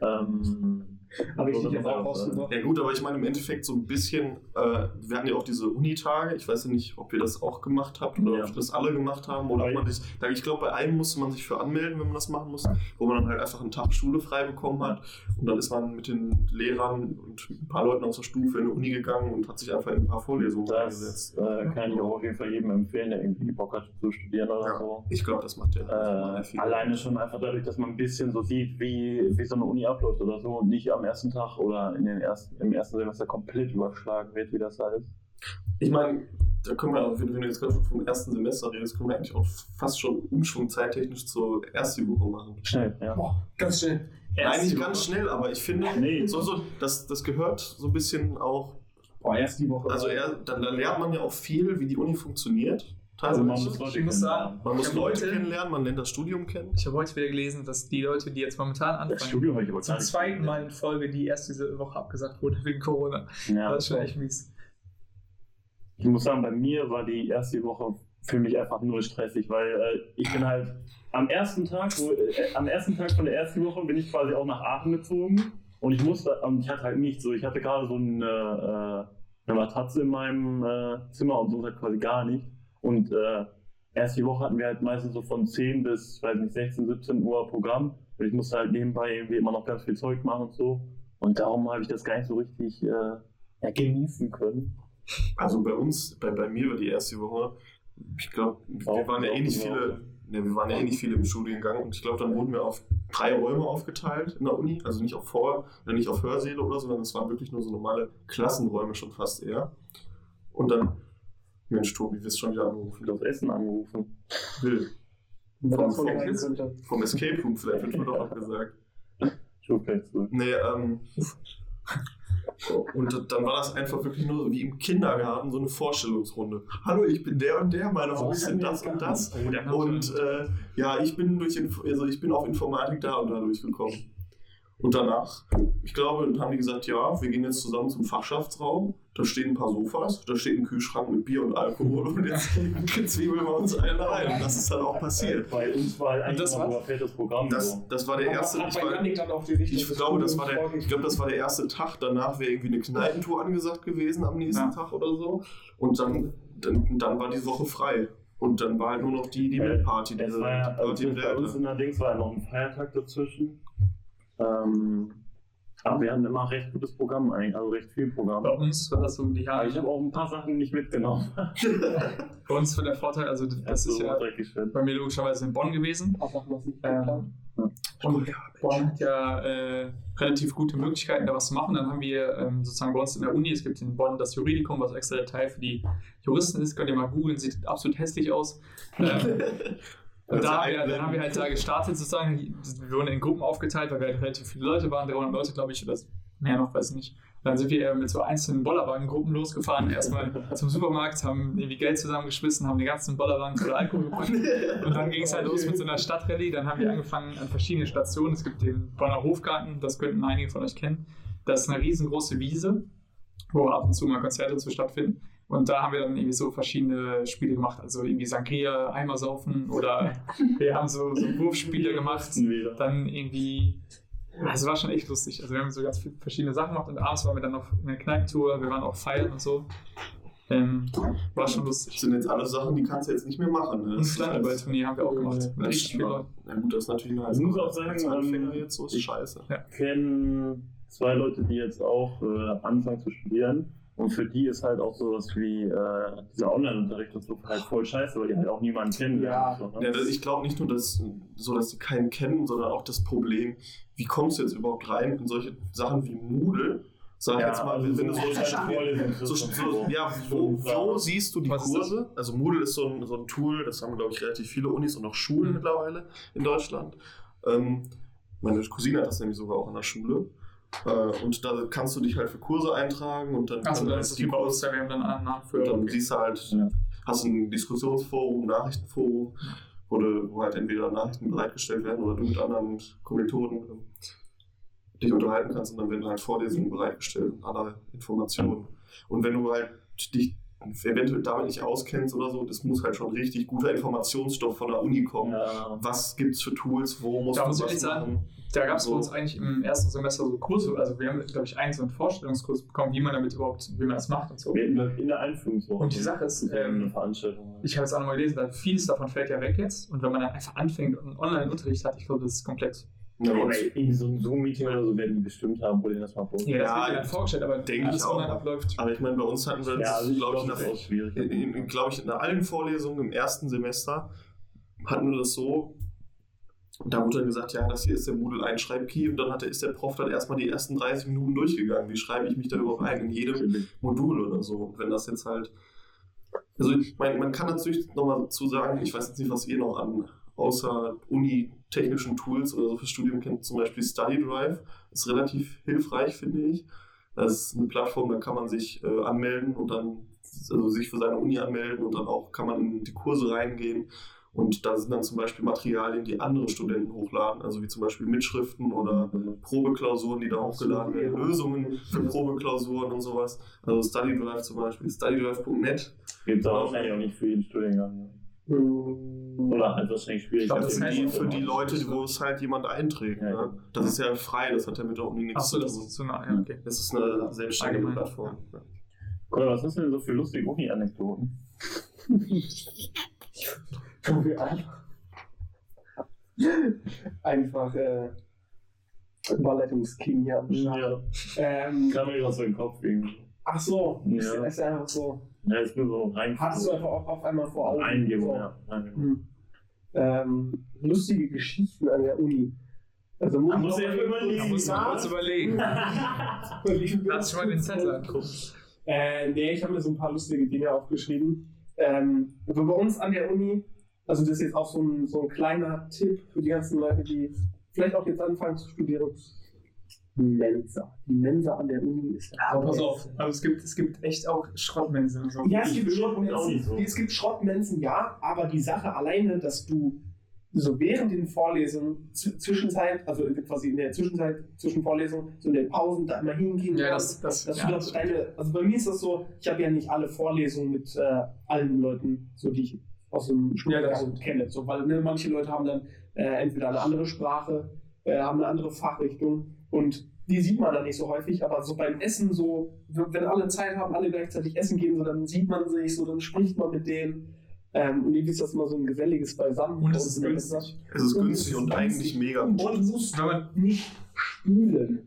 Ähm, Aber ich jetzt auch das, rausgebracht. Ja gut, aber ich meine im Endeffekt so ein bisschen, äh, wir hatten ja auch diese Unitage, ich weiß ja nicht, ob ihr das auch gemacht habt oder Ja. ob das alle gemacht haben oder ob man sich, ich glaube bei einem musste man sich für anmelden, wenn man das machen muss, wo man dann halt einfach einen Tag Schule frei bekommen hat und dann ist man mit den Lehrern und ein paar Leuten aus der Stufe in die Uni gegangen und hat sich einfach in ein paar Vorlesungen eingesetzt. Das äh, kann ich auch auf jeden Fall jedem empfehlen, der irgendwie Bock hat zu studieren oder Ja, so. ich glaube, das macht der. Äh, alleine schon einfach dadurch, dass man ein bisschen so sieht, wie, wie so eine Uni abläuft oder so und nicht am ersten Tag oder in den ersten, im ersten Semester komplett überschlagen wird, wie das da ist. Ich meine, da können wir, wenn wenn du jetzt gerade vom ersten Semester redest, können wir eigentlich auch fast schon Umschwung zeittechnisch zur ersten Woche machen. Schnell, ja. Boah, ganz schnell. Nein, nicht ganz schnell, aber ich finde, Nee. so, so, das, das gehört so ein bisschen auch Boah, erst die Woche. Also er, dann, dann lernt man ja auch viel, wie die Uni funktioniert. Also man muss Ich muss sagen, man muss Leute heute- kennenlernen, man lernt das Studium kennen. Ich habe heute wieder gelesen, dass die Leute, die jetzt momentan Das anfangen, Studium habe ich zum zweiten Mal in Folge, die erst diese Woche abgesagt wurde wegen Corona. Ja. Das ist schon echt mies. Ich muss sagen, bei mir war die erste Woche für mich einfach nur stressig, weil äh, ich bin halt am ersten Tag, wo, äh, am ersten Tag von der ersten Woche bin ich quasi auch nach Aachen gezogen und ich musste, und ich hatte halt nichts so, ich hatte gerade so eine, äh, eine Matratze in meinem äh, Zimmer und sonst halt quasi gar nicht. Und äh, erst die Woche hatten wir halt meistens so von 10 bis, weiß nicht, 16, 17 Uhr Programm und ich musste halt nebenbei irgendwie immer noch ganz viel Zeug machen und so. Und darum habe ich das gar nicht so richtig äh, ja, genießen können. Also bei uns, bei, bei mir war die erste Woche, ich glaube, wir waren ja eh nicht genau. viele, ne, wir waren ja eh nicht viele im Studiengang und ich glaube, dann wurden wir auf drei Räume aufgeteilt in der Uni, also nicht auf Vor-, nicht auf Hörsäle oder so, sondern es waren wirklich nur so normale Klassenräume schon fast eher. Und dann, Mensch, Tobi, wirst schon wieder Ich angerufen. aufs Essen angerufen. Will. Vom, das vom, vom Escape Room vielleicht wird mir doch abgesagt. Ich rufe gleich zurück. Nee, ähm. Und dann war das einfach wirklich nur so wie im Kindergarten so eine Vorstellungsrunde. Hallo, ich bin der und der, meine Hobbys sind das und das. Oh, Und äh, ja, ich bin durch Inf also ich bin auf Informatik da und da durchgekommen. Und danach, ich glaube, dann haben die gesagt, ja, wir gehen jetzt zusammen zum Fachschaftsraum. Da stehen ein paar Sofas, da steht ein Kühlschrank mit Bier und Alkohol und jetzt zwiebeln wir uns einen rein. Und das ist dann auch passiert. Bei uns war halt eigentlich das so ein fettes Programm. Das, das war der erste. Hat Ich, war, ich glaube, das war der, ich glaube, das war der erste Tag. Danach wäre irgendwie eine Kneipentour angesagt gewesen am nächsten Ja. Tag oder so. Und dann, dann, dann war die Woche frei. Und dann war halt nur noch die, die Äh, Es diese war ja, die Party also bei uns in der Dings war ja noch ein Feiertag dazwischen. Ähm, aber wir hatten immer recht gutes Programm eigentlich, also recht viel Programm. Bei uns war das so die Aber ich habe auch ein paar Sachen nicht mitgenommen. Bei uns war der Vorteil, also das ist ja dreckig schön. bei mir logischerweise in Bonn gewesen. Auch Sachen, was nicht Ähm, geplant. Und Bonn hat ja äh, relativ gute Möglichkeiten, da was zu machen. Dann haben wir ähm, sozusagen bei uns in der Uni, es gibt in Bonn das Juridikum, was extra der Teil für die Juristen ist. Könnt ihr mal googeln, sieht absolut hässlich aus. Ähm, und da haben, wir, dann haben wir halt da gestartet sozusagen. Wir wurden in Gruppen aufgeteilt, weil wir halt relativ viele Leute waren, 300 Leute, glaube ich, oder mehr noch, weiß ich nicht. Dann sind wir mit so einzelnen Bollerwagengruppen losgefahren, erstmal zum Supermarkt, haben irgendwie Geld zusammengeschmissen, haben den ganzen Bollerwagen voller Alkohol gebracht. Und dann ging es halt los mit so einer Stadtrallye. Dann haben wir angefangen an verschiedenen Stationen. Es gibt den Bonner Hofgarten, das könnten einige von euch kennen. Das ist eine riesengroße Wiese, wo ab und zu mal Konzerte zu stattfinden. Und da haben wir dann irgendwie so verschiedene Spiele gemacht. Also irgendwie Sangria, Eimer saufen oder wir haben so, so Wurfspiele gemacht. Dann irgendwie. Also war schon echt lustig. Also wir haben so ganz viele verschiedene Sachen gemacht und abends waren wir dann noch in der Kneipentour, wir waren auch feiern und so. Ähm, war schon Das lustig. sind jetzt alles Sachen, die kannst du jetzt nicht mehr machen. Ne? Das ist Flammeballturnier haben wir auch gemacht. Das Mit richtig Leute. Ja gut, das ist natürlich nice. Ich muss auch sagen, Als Anfänger ähm, jetzt so ist scheiße. Ich kenne zwei Leute, die jetzt auch äh, anfangen zu studieren. Und für die ist halt auch sowas wie äh, dieser Online-Unterricht und so halt voll scheiße, weil die halt auch niemanden kennen. Ja. So, ne? Ja, das, ich glaube nicht nur, dass, so, dass die keinen kennen, sondern auch das Problem, wie kommst du jetzt überhaupt rein in solche Sachen wie Moodle? Sag Ja, jetzt mal, also wenn, so du so, Vorlesungen so, so, ja, wo, wo siehst du die Was? Kurse? Also Moodle ist so ein, so ein Tool, das haben, glaube ich, relativ viele Unis und auch Schulen Mhm. mittlerweile in Deutschland. Ähm, meine Cousine hat das nämlich sogar auch an der Schule. Äh, und da kannst du dich halt für Kurse eintragen und dann, Achso, dann das ist wie bei haben dann einen Namen für. und dann okay. siehst du halt, Ja. hast ein Diskussionsforum, ein Nachrichtenforum, wo, du, wo halt entweder Nachrichten bereitgestellt werden oder du mit anderen Kommilitonen ähm, dich unterhalten kannst und dann werden halt Vorlesungen bereitgestellt und alle Informationen. Und wenn du halt dich eventuell damit nicht auskennst oder so, das muss halt schon richtig guter Informationsstoff von der Uni kommen. Ja. Was gibt es für Tools, wo muss Da man muss ich sagen, machen? Da gab es So. bei uns eigentlich im ersten Semester so Kurse, also wir haben, glaube ich, einen so einen Vorstellungskurs bekommen, wie man damit überhaupt, wie man das macht und so. In der Einführungswoche. Und die Sache ist, eine ähm, Veranstaltung. ich habe jetzt auch nochmal gelesen, da vieles davon fällt ja weg jetzt. Und wenn man dann einfach anfängt und Online-Unterricht hat, ich glaube, das ist komplett. Ja, und aber irgendwie so ein Zoom-Meeting oder so werden die bestimmt haben, wo die das mal vorstellen. Ja, das Ja, wird ja dann vorgestellt, aber denke ich auch. online abläuft. aber ich meine, bei uns hatten wir, Ja, also ich glaube ich, glaube, das ist auch nach, schwierig. in, in, glaub ich, in allen Vorlesungen im ersten Semester hatten wir das so, da wurde dann gesagt, ja, das hier ist der Moodle-Einschreib-Key und dann hat der, ist der Prof dann erstmal die ersten 30 Minuten durchgegangen. Wie schreibe ich mich da überhaupt ein in jedem Modul oder so. Und wenn das jetzt halt. Also, ich meine, man kann natürlich nochmal zu sagen, ich weiß jetzt nicht, was ihr noch an außer Uni-technischen Tools oder so fürs Studium kennt, zum Beispiel Study Drive. Ist relativ hilfreich, finde ich. Das ist eine Plattform, da kann man sich äh, anmelden und dann, also sich für seine Uni anmelden und dann auch kann man in die Kurse reingehen. Und da sind dann zum Beispiel Materialien, die andere Studenten hochladen, also wie zum Beispiel Mitschriften oder Probeklausuren, die da hochgeladen werden, Lösungen für Probeklausuren und sowas. Also Study Drive zum Beispiel, studydrive.net. Gibt es aber wahrscheinlich auch nicht für jeden Studiengang. ne? Oder halt wahrscheinlich schwierig. Ich glaub, für das die- heißt, Für die Leute, wo es halt jemand einträgt. Ja, Ne? Das ist ja frei, das hat ja mit der Uni nichts zu das tun. ist so eine, ja, okay. Das ist eine selbstständige Allgemein. Plattform. Ja. Cool, was hast du denn so für lustige Uni-Anekdoten? Einfach, einfach äh, Überleitungsking hier am Start. Ähm, Kam mir was so in den Kopf irgendwie. ach so, Ja. ist einfach so. Ja, ist nur so rein. Hattest du einfach auf, auf einmal vor Augen. Eingebung, so. ja. Eingebung. Hm. Ähm, lustige Geschichten an der Uni. Also muss muss ich auch überlegen. Da muss man kurz überlegen. Lass schon mal den Zettel angucken. Äh, nee, ich habe mir so ein paar lustige Dinge aufgeschrieben. Ähm, also bei uns an der Uni, also das ist jetzt auch so ein, so ein kleiner Tipp für die ganzen Leute, die vielleicht auch jetzt anfangen zu studieren. Mensa. Die Mensa an der Uni ist Aber pass auf, also es gibt, es gibt echt auch Schrottmensen so. Ja, es gibt, Schrottmensen, so. es gibt Schrottmensen, ja, aber die Sache alleine, dass du so während den Vorlesungen, Zwischenzeit, also quasi in der Zwischenzeit zwischen Vorlesungen, so in den Pausen da immer hingehen Ja, das, das, dass ja, du das deine, also bei mir ist das so, ich habe ja nicht alle Vorlesungen mit äh, allen Leuten, so die ich aus dem Studiengang das- kenne, so, weil ne, manche Leute haben dann äh, entweder eine andere Sprache, äh, haben eine andere Fachrichtung und die sieht man dann nicht so häufig, aber so beim Essen so, wenn alle Zeit haben, alle gleichzeitig essen gehen, so, dann sieht man sich, so dann spricht man mit denen ähm, und irgendwie ist das immer so ein geselliges Beisammen. Und es ist günstig. Es ist Und günstig und eigentlich mega Und gut. du musst Wenn man- nicht spülen.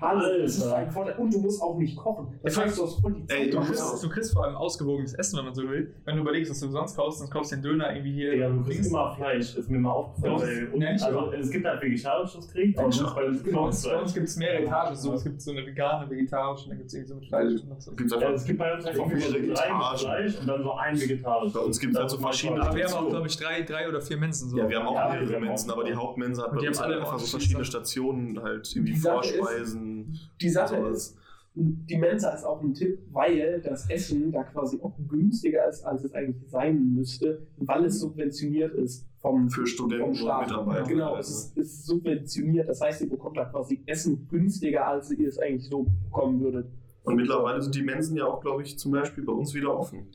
Hallo, das ist Alter. ein Vorteil. Und du musst auch nicht kochen. Das heißt, du hast voll die Ey, Du kriegst, du kriegst vor allem ausgewogenes Essen, wenn man so will. Wenn du überlegst, was du sonst kaufst, dann kaufst du den Döner irgendwie hier. Ja, du kriegst immer Fleisch, ist mir mal aufgefallen. Ja, nicht also, es gibt halt vegetarisches Krieg, aber sonst bei uns Bei uns, bei uns Fleisch. gibt es mehrere Etagen. So. Es gibt so eine vegane, vegetarische, und dann gibt es irgendwie so mit Fleisch. Und so. Gibt's Ja, es gibt bei uns einfach Etagen. Fleisch und dann so ein vegetarisch. Bei uns gibt's halt so verschiedene- Aber wir haben auch, glaube ich, drei, drei oder vier Mensen. So. ja, wir haben auch mehrere Mensen, aber die Hauptmensa hat bei die uns haben alle einfach so verschiedene Stationen, halt irgendwie Die Vorspeisen. Die Sache ist, die Mensa ist auch ein Tipp, weil das Essen da quasi auch günstiger ist, als es eigentlich sein müsste, weil es subventioniert ist vom, für Studenten vom und Staat. Mitarbeiter. Genau, es ist, ist subventioniert. Das heißt, ihr bekommt da quasi Essen günstiger, als ihr es eigentlich so bekommen würdet. Und mittlerweile sind die Mensen ja auch, glaube ich, zum Beispiel bei uns wieder offen.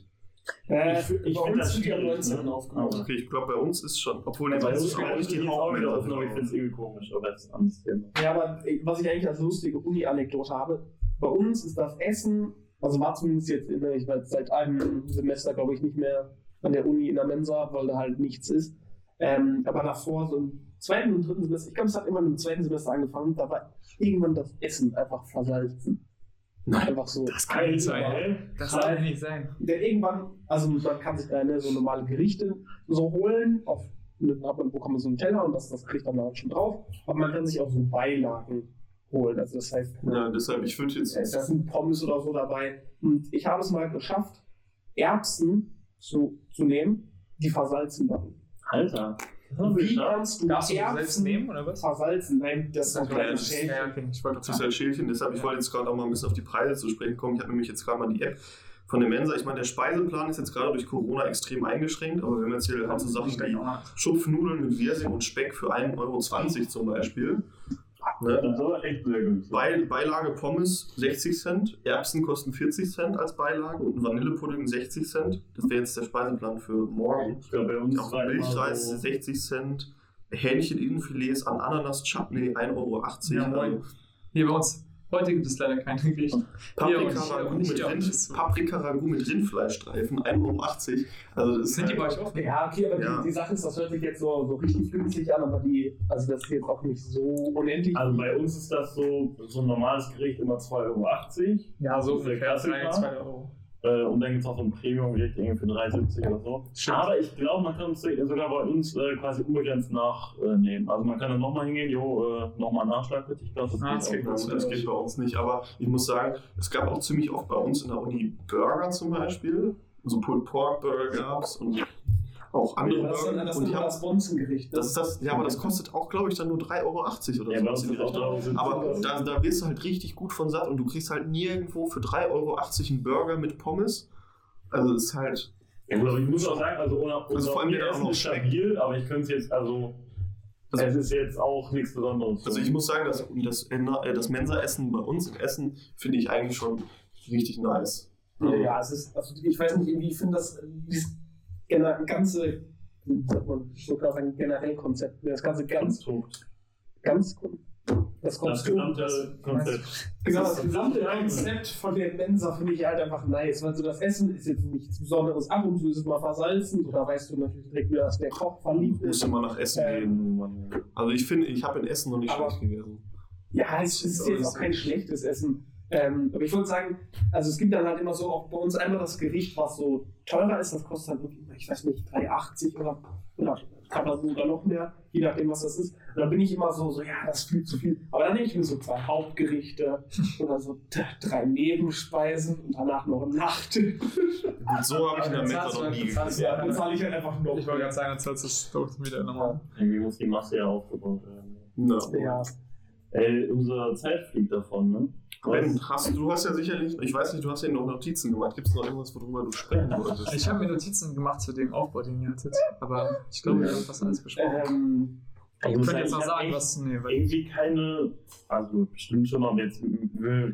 Äh, Ich- ich bei find uns das sind schwierig, 19. ne? Aber- Okay, ich glaube, bei uns ist schon, obwohl Ja, bei ist uns bei auch nicht die ist aber ich finde es irgendwie komisch, aber das ist ein anderes Thema. Ja, aber was ich eigentlich als lustige Uni-Anekdote habe, bei uns ist das Essen, also war zumindest jetzt, in, ich war jetzt seit einem Semester, glaube ich, nicht mehr an der Uni in der Mensa, weil da halt nichts ist. Ähm, aber davor, so im zweiten und dritten Semester, ich glaube, es hat immer im zweiten Semester angefangen, da war irgendwann das Essen einfach versalzen. Nein, Einfach so. Das kann nicht sein. Das darf nicht sein. Der irgendwann, also man kann sich da ne, so normale Gerichte so holen, auf, dann hat man, bekommt man so einen Teller und das, das kriegt man da schon drauf, aber man kann sich auch so Beilagen holen. Also das heißt, Ja, deshalb, ich würde jetzt. da sind Pommes oder so dabei. Und ich habe es mal geschafft, Erbsen zu, zu nehmen, die versalzen waren. Alter. Wie kannst du Darfst du das selbst nehmen, oder was? versalzen? Nein, das ist Ja, Schädel. Ja, okay. Ich wollte Das ist halt Schälchen, deshalb, ich wollte jetzt gerade auch mal ein bisschen auf die Preise zu sprechen kommen. Ich habe nämlich jetzt gerade mal die App von der Mensa. Ich meine, der Speiseplan ist jetzt gerade durch Corona extrem eingeschränkt, aber wenn wir jetzt hier halt so Sachen wie Schupfnudeln mit Wirsing und Speck für 1,20 Euro zum Beispiel, Ne? Das aber echt sehr günstig. Bei, Beilage Pommes 60 Cent, Erbsen kosten 40 Cent als Beilage und Vanillepudding 60 Cent. Das wäre jetzt der Speiseplan für morgen. Ich glaube, bei uns Auch war Milchreis so- 60 Cent, Hähncheninnenfilets an Ananas-Chutney 1,80 Euro. Ja, also Hier bei uns. Heute gibt es leider keine Gericht. Paprika-Ragout mit, Rind. Paprika-Ragout mit Rindfleischstreifen 1,80 Euro. Also das Sind die halt- bei euch auch? Ja, okay, aber Ja. Die, die Sache ist, das hört sich jetzt so, so richtig günstig an, aber die, also das ist jetzt auch nicht so unendlich. Also bei uns ist das so, so ein normales Gericht immer 2,80 Euro. Ja, so Das ist der ungefähr. Klassiker. 3, 2 Euro. Äh, und dann gibt es auch so ein Premium-Gericht irgendwie für 3,70 oder so. Stimmt. Aber ich glaube, man kann uns sogar bei uns äh, quasi unbegrenzt nachnehmen. Also man kann dann nochmal hingehen, jo, äh, nochmal Nachschlag bitte. Ich glaube, das Ah, das geht gut, das geht bei uns nicht, aber ich muss sagen, es gab auch ziemlich oft bei uns in der Uni Burger zum Beispiel. So Pulled Pork Burger gab es und auch andere das Burger. das und ist die haben, das Bonzengericht. das ist das, ja, aber das kostet auch, glaube ich, dann nur 3,80 Euro oder Ja, so. Aber da, da wirst du halt richtig gut von satt und du kriegst halt nirgendwo für 3,80 Euro einen Burger mit Pommes. Also es ist halt. Ja, gut, aber ich muss auch sagen, also ohne, Also vor allem, der Essen noch ist stabil, aber ich könnte es jetzt, also, Also- es ist jetzt auch nichts Besonderes. Also ich muss sagen, dass das, äh, das Mensa-Essen bei uns in Essen finde ich eigentlich schon richtig nice. Ja, ja, es ist, also ich weiß nicht, irgendwie, ich finde das, ganze, sagt man, gerade sagen, generell Konzept, das ganze ganz, Konstrukt. ganz, das Das gesamte Konzept. Genau, Das gesamte Konzept von der Mensa finde ich halt einfach nice, weil so das Essen ist jetzt nichts Besonderes. Ab und zu ist es mal versalzen, oder weißt du natürlich direkt wieder, dass der Koch verliebt Muss ist. immer nach Essen Ähm, gehen. Also ich finde, ich habe in Essen noch nicht schlecht gegessen. Ja, es ist jetzt auch kein schlechtes Essen. Ähm, aber ich wollte sagen, also es gibt dann halt immer so auch bei uns einmal das Gericht, was so teurer ist, das kostet halt wirklich, ich weiß nicht, 3,80 oder, oder kann man sogar noch mehr, je nachdem, was das ist. Und dann bin ich immer so, so, ja, das ist viel zu viel. Aber dann nehme ich mir so zwei Hauptgerichte oder so drei Nebenspeisen und danach noch ein Nachtisch. Gut, so habe ich in der du noch halt- nie gegessen. du Ja, dann zahle ich halt einfach noch. Ich wollte gerade sagen, jetzt ist das wieder nochmal. Irgendwie muss die Masse ja aufgebaut werden. Na. Ja, Ey, unsere Zeit fliegt davon, ne? Ben, hast, du hast ja sicherlich, ich weiß nicht, du hast ja noch Notizen gemacht. Gibt es noch irgendwas, worüber du sprechen wolltest? Ich habe mir Notizen gemacht zu dem Aufbau, den ihr hattet. Aber ich glaube, wir haben fast alles besprochen. ähm, Ich könnte sagen, jetzt noch sagen, was. Nee, weil Irgendwie keine, also bestimmt schon, aber jetzt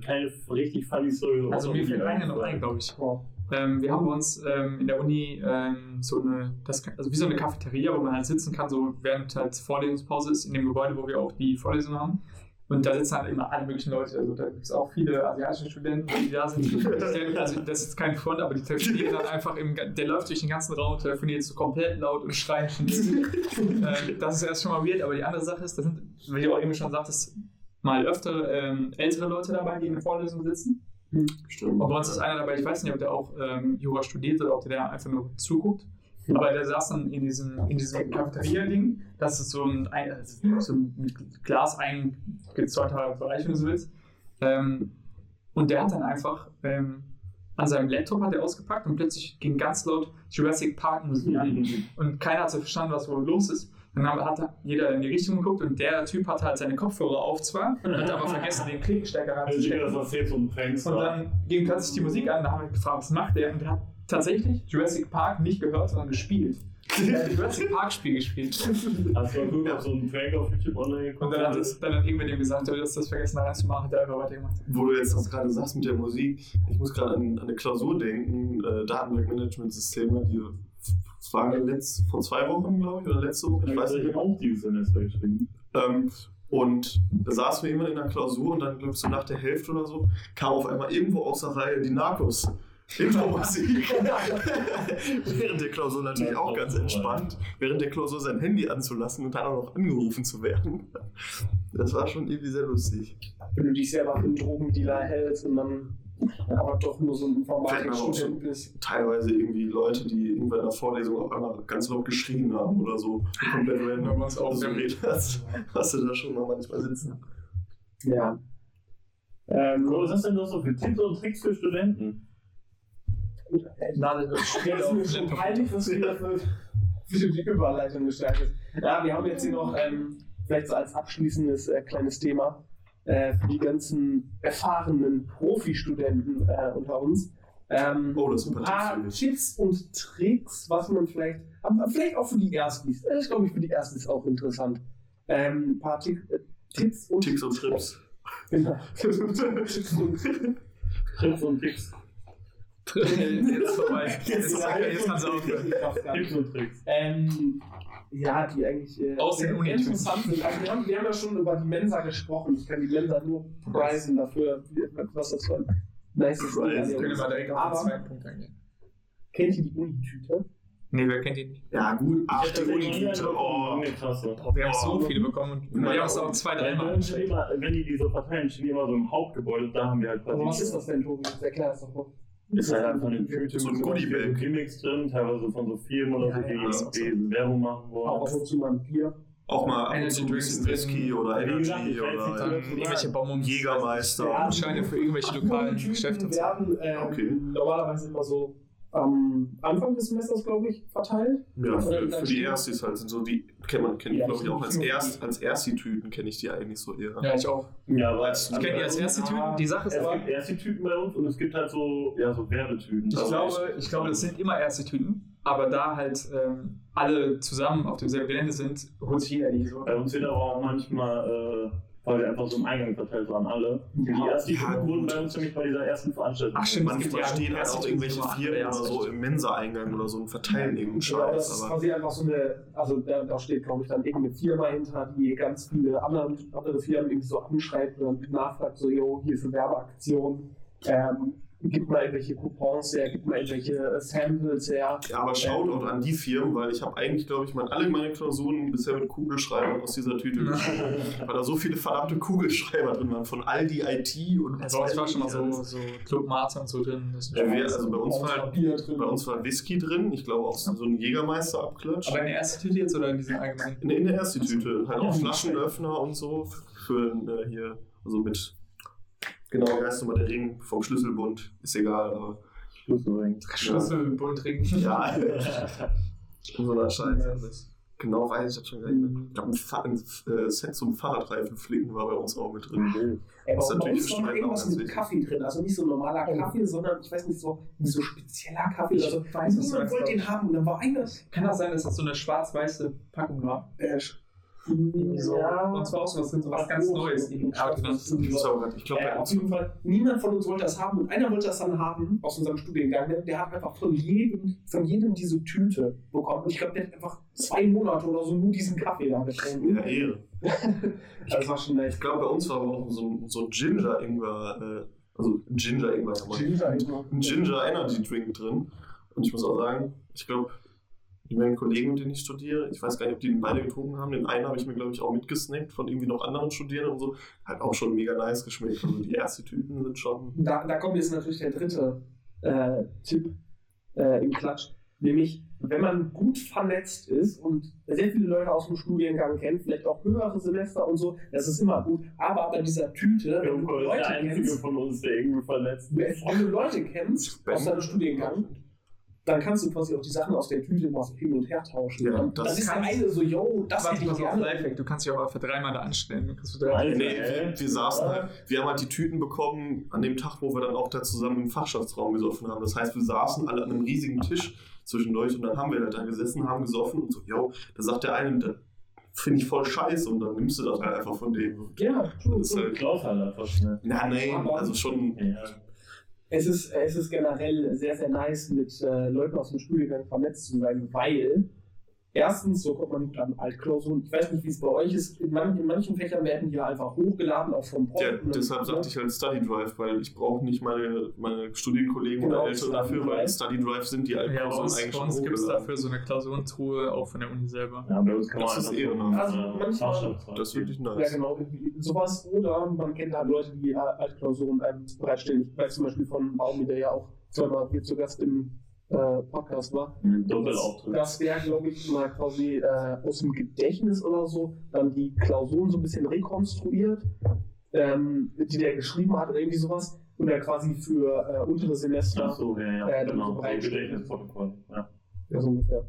keine richtig funny Story. Also mir fällt eine noch ein, glaube ich. oh, Ähm, wir haben bei uns ähm, in der Uni ähm, so eine, das, also wie so eine Cafeteria, wo man halt sitzen kann, so während halt Vorlesungspause ist, in dem Gebäude, wo wir auch die Vorlesungen haben. Und da sitzen halt immer alle möglichen Leute. Also da gibt es auch viele asiatische Studenten, die da sind. Also das ist kein Front, aber die telefonieren dann einfach im, der läuft durch den ganzen Raum, telefoniert so komplett laut und schreit. ähm, das ist erst schon mal weird, aber die andere Sache ist, da sind, wie du auch eben schon sagtest, mal öfter ähm, ältere Leute dabei, die in der Vorlesung sitzen. Stimmt. Und bei uns ist einer dabei, ich weiß nicht, ob der auch ähm, Jura studiert oder ob der da einfach nur zuguckt. Aber der saß dann in diesem, in diesem Cafeteria-Ding. Das ist so ein, also so ein Glas eingezäunter Bereich, wenn du so willst. Ähm, und der hat dann einfach ähm, an seinem Laptop hat er ausgepackt und plötzlich ging ganz laut Jurassic Park Musik an. Und keiner hat so verstanden, was wohl los ist. Dann hat jeder in die Richtung geguckt und der Typ hatte halt seine Kopfhörer auf zwar, hat aber vergessen, den Klinkenstecker Also Prank. Und dann ging plötzlich die Musik an, da haben wir gefragt, was macht der? Und der hat tatsächlich Jurassic Park nicht gehört, sondern gespielt. Der ein Jurassic Park Spiel gespielt. Hast du mal so einen Prank auf YouTube online Und geguckt? dann hat, es, dann hat irgendwer dem gesagt, du hast das vergessen, reinzumachen, hat er einfach weitergemacht. Wo du jetzt das gerade sagst mit der Musik, ich muss gerade an, an eine Klausur denken, äh, Datenbankmanagementsysteme, die das war letzt, vor zwei Wochen, glaube ich, oder letzte Woche, ich weiß ich nicht. habe auch dieses Semester geschrieben. Ähm, und da saßen wir immer in der Klausur und dann, glaube ich, so nach der Hälfte oder so, kam auf einmal irgendwo aus der Reihe die Narcos. Hintermusik. während der Klausur natürlich auch ganz entspannt, während der Klausur sein Handy anzulassen und dann auch noch angerufen zu werden. Das war schon irgendwie sehr lustig. wenn du dich selber für einen Drogendealer hältst und dann aber doch nur so ein Informatikstudent bist. Teilweise irgendwie Leute, die irgendwann in der Vorlesung auf einmal ganz laut geschrien haben oder so. Komplett Wenn random. uns auch damit. das hast du da schon mal manchmal sitzen. Ja. Ähm, Was hast du denn noch so für Tipps und Tricks für Studenten? Nadel Ja, das ist mir schon peinlich, was du hier für, die Überleitung gestaltet hast. Ja, wir haben jetzt hier noch ähm, vielleicht so als abschließendes äh, kleines Thema äh, für die ganzen erfahrenen Profi-Studenten äh, unter uns. Ähm, Oh, das ist ein ein paar Tipps Tipps und Tricks, was man vielleicht, aber vielleicht auch für die Erstis, das ist glaube ich für die Erstis auch interessant. Ähm, ein paar Tick- äh, Tipps und Ticks und Trips. Genau. Tipps und Trips und Tricks. Jetzt vorbei. Jetzt, Jetzt- jetzt kannst du aufhören. Ähm, ja, die eigentlich äh, Aus den Unitüten. interessant sind. Also wir, haben, wir haben ja schon über die Mensa gesprochen. Ich kann die Mensa nur preisen dafür, was das für ein nice Preisen. Können wir direkt auf den Aber zweiten Punkt eingehen. kennt ihr die Unitüte? Nee, wer kennt ihn nicht? Ja, gut. Ach, die Unitüte. Oh. Krasse. Oh, wir haben so Oh. viele bekommen und wir haben es auch zwei, dreimal Wenn, angestellt. immer, wenn die diese verteilen, stehen die immer so im Hauptgebäude, da haben wir halt was ist das denn, Tobi? Erklär das doch mal. Ist halt einfach eine Tüte So ein mit Goodiebag. Gimmicks drin, teilweise von so Firmen oder Ja, so, die ja, auch so. die Werbung machen Auch wollen. ab und zu mal ein Bier. Auch mal ab und zu Whisky oder Energy oder irgendwelche Bonbons. Jägermeister. Ja. Gutscheine für irgendwelche lokalen Geschäfte. werden ähm, Okay. normalerweise immer so am Anfang des Semesters, glaube ich, verteilt. Ja, für, für die Erstis halt sind so die, kennt man, kenne ich Ja, glaube ich auch als Erst, als Ersti-Tüten kenne ich die eigentlich so eher. Ja, ich auch. Ja, aber Ich kenne die als erste Tüten. Die Sache ist Es aber, gibt erst die Tüten bei uns und es gibt halt so, ja, so Werbetüten. ich Also glaube, ich glaube, das sind immer erste Tüten. Aber da halt ähm, alle zusammen auf demselben Gelände sind, holt sich jeder die so. Bei uns wird aber auch manchmal, äh, weil wir einfach so im Eingang verteilt waren, alle. Die ersten Ja, wurden bei uns nämlich bei dieser ersten Veranstaltung. Ach, stimmt, Manchmal ja stehen erste auch irgendwelche Firmen oder ja, so im Mensa-Eingang oder so und verteilen irgendeinen Genau, das Scheiß. ist quasi einfach so eine, also da, da steht, glaube ich, dann irgendeine Firma hinter, die ganz viele andere, andere Firmen irgendwie so anschreibt und dann nachfragt, so, yo, hier für Werbeaktionen, ähm, gib mal irgendwelche Coupons her, gib mal irgendwelche äh, Samples her. Ja, aber Shoutout an die Firmen, weil ich habe eigentlich, glaube ich, mal alle meine Klausuren bisher mit Kugelschreibern aus dieser Tüte geschrieben. Weil da so viele verdammte Kugelschreiber drin waren, von Aldi IT und Also ich war schon mal so, so Club Mate und so drin. Ja, wir, also bei uns, Auch war, halt- bei uns war Whisky drin, ich glaube auch so ein Jägermeister-Abklatsch. aber in der ersten Tüte jetzt oder in diesem allgemeinen? In, in der ersten Tüte, halt auch. Flaschenöffner und so für äh, hier, also mit, genau, wie heißt nochmal der Ring vom Schlüsselbund, ist egal, aber Schlussring. Schlüsselbund trinken. ja, in so einer Scheiße. Genau, weiß ich das schon gar nicht mehr. Ich glaube, ein, ein äh, Set zum Fahrradreifen flicken war bei uns auch mit drin. Ey, Das ist natürlich Studenten irgendwas mit. Kaffee drin. Also nicht so ein normaler Kaffee, sondern ich weiß nicht, so, wie so spezieller Kaffee. Ich Also, weiß, niemand wollte den haben und dann war einer. Kann das sein, dass das so eine schwarz-weiße Packung war? Äh, So. ja. Und zwar auch so was, so was ganz Neues. Aber genau. Das ist Ich glaube, Äh, auf jeden Fall, niemand von uns wollte das haben und einer wollte das dann haben aus unserem Studiengang. Der, der hat einfach von jedem, von jedem diese Tüte bekommen. Und ich glaube, der hat einfach zwei Monate oder so nur diesen Kaffee da getrunken. ja, Ehre. das war schon nice. Ich glaube, bei uns war aber auch so ein, so ein Ginger-Ingwer, äh, also. Ginger, immer. ein Ginger Energy Drink drin. Und ich muss auch sagen, ich glaube, die meinen Kollegen, mit denen ich studiere, ich weiß gar nicht, ob die den beide getrunken haben. Den einen habe ich mir, glaube ich, auch mitgesnackt von irgendwie noch anderen Studierenden und so. Hat auch schon mega nice geschmeckt. Also die ersten Tüten sind schon. Da, da kommt jetzt natürlich der dritte äh, Tipp äh, im Klatsch. Nämlich, wenn man gut vernetzt ist und sehr viele Leute aus dem Studiengang kennt, vielleicht auch höhere Semester und so, das ist immer gut. Aber bei dieser Tüte, wenn du Leute kennst, von uns, der irgendwie verletzt ist. wenn du Leute kennst aus deinem Studiengang, dann kannst du quasi auch die Sachen aus der Tüte mal so hin und her tauschen. Ja, das dann ist der eine so, yo, das Warte, hätte ich gerne. Lifehack. Du kannst dich auch für dreimal da anstellen. Drei Nee, wir, wir saßen halt, wir haben halt die Tüten bekommen an dem Tag, wo wir dann auch da zusammen im Fachschaftsraum gesoffen haben. Das heißt, wir saßen alle an einem riesigen Tisch zwischendurch und dann haben wir halt da gesessen, haben gesoffen und so, yo, da sagt der eine, das finde ich voll scheiße und dann nimmst du das halt einfach von dem. Ja, true, Das ist halt, Klaus halt einfach schnell. na, nee, Aber- also schon, Ja. Es ist, es ist generell sehr, sehr nice, mit äh, Leuten aus dem Studiengang vernetzt zu sein, weil erstens, so kommt man dann Altklausuren, ich weiß nicht, wie es bei euch ist, in, man, in manchen Fächern werden die ja einfach hochgeladen, auch vom Prof. Ja, deshalb sagte ich halt Study Drive, weil ich brauche nicht meine, meine Studienkollegen Genau, oder Eltern Study dafür, weil. Study Drive sind die alten Ja, bei eigentlich bei schon uns gibt es dafür so eine Klausurentruhe auch von der Uni selber. Ja, bei uns kann man Das ist einfach eh so immer- Also äh, manchmal- Das ist wirklich Ja, nice. genau, irgendwie sowas. Oder man kennt halt Leute, die äh, Altklausuren einem bereitstellen. Ich weiß zum Beispiel von Baumi, der ja auch zweimal hier zu Gast im Podcast war. geben. Doppelauftritt. Das wäre, glaube ich, mal quasi äh, aus dem Gedächtnis oder so, dann die Klausuren so ein bisschen rekonstruiert, ähm, die der geschrieben hat oder irgendwie sowas. Und der quasi für äh, untere Semester, Ach so, ja, ja, Äh, genau. so Gedächtnisprotokoll. Ja. ja, so ungefähr.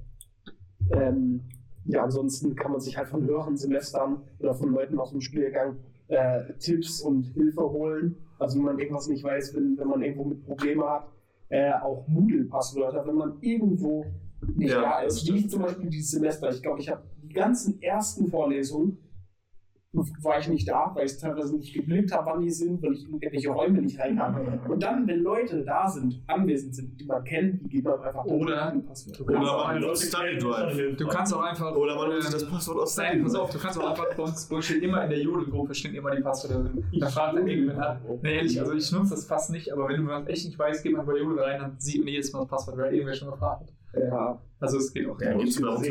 Ähm, ja, ansonsten kann man sich halt von höheren Semestern oder von Leuten aus dem Studiengang äh, Tipps und Hilfe holen. Also wenn man irgendwas nicht weiß, wenn, wenn man irgendwo mit Probleme hat, äh, auch Moodle-Passwörter, wenn man irgendwo nicht Ja, da ist. Wie zum Beispiel dieses Semester. Ich glaube, ich habe die ganzen ersten Vorlesungen war ich nicht da, weil ich teilweise nicht geblickt habe, wann die sind, weil ich in irgendwelche Räume nicht rein kann. Und dann, wenn Leute da sind, anwesend sind, die man kennt, die geben einfach Oder- ein Passwort. Du Oder man nutzt Study Drive. du kannst auch einfach. Oder man nutzt ähm, das Passwort aus Study pass auf, du kannst auch einfach bei uns, steht immer in der Jodel-Gruppe stehen immer die Passwörter drin. Da fragt dann irgendwann an. Nee, ehrlich, also ich nutze das fast nicht, aber wenn du was echt nicht weißt, geh mal bei Jodel rein, dann sieht man jedes Mal das Passwort, weil irgendwer schon gefragt hat. Ja. Also es geht auch. Ja, gibt's bei uns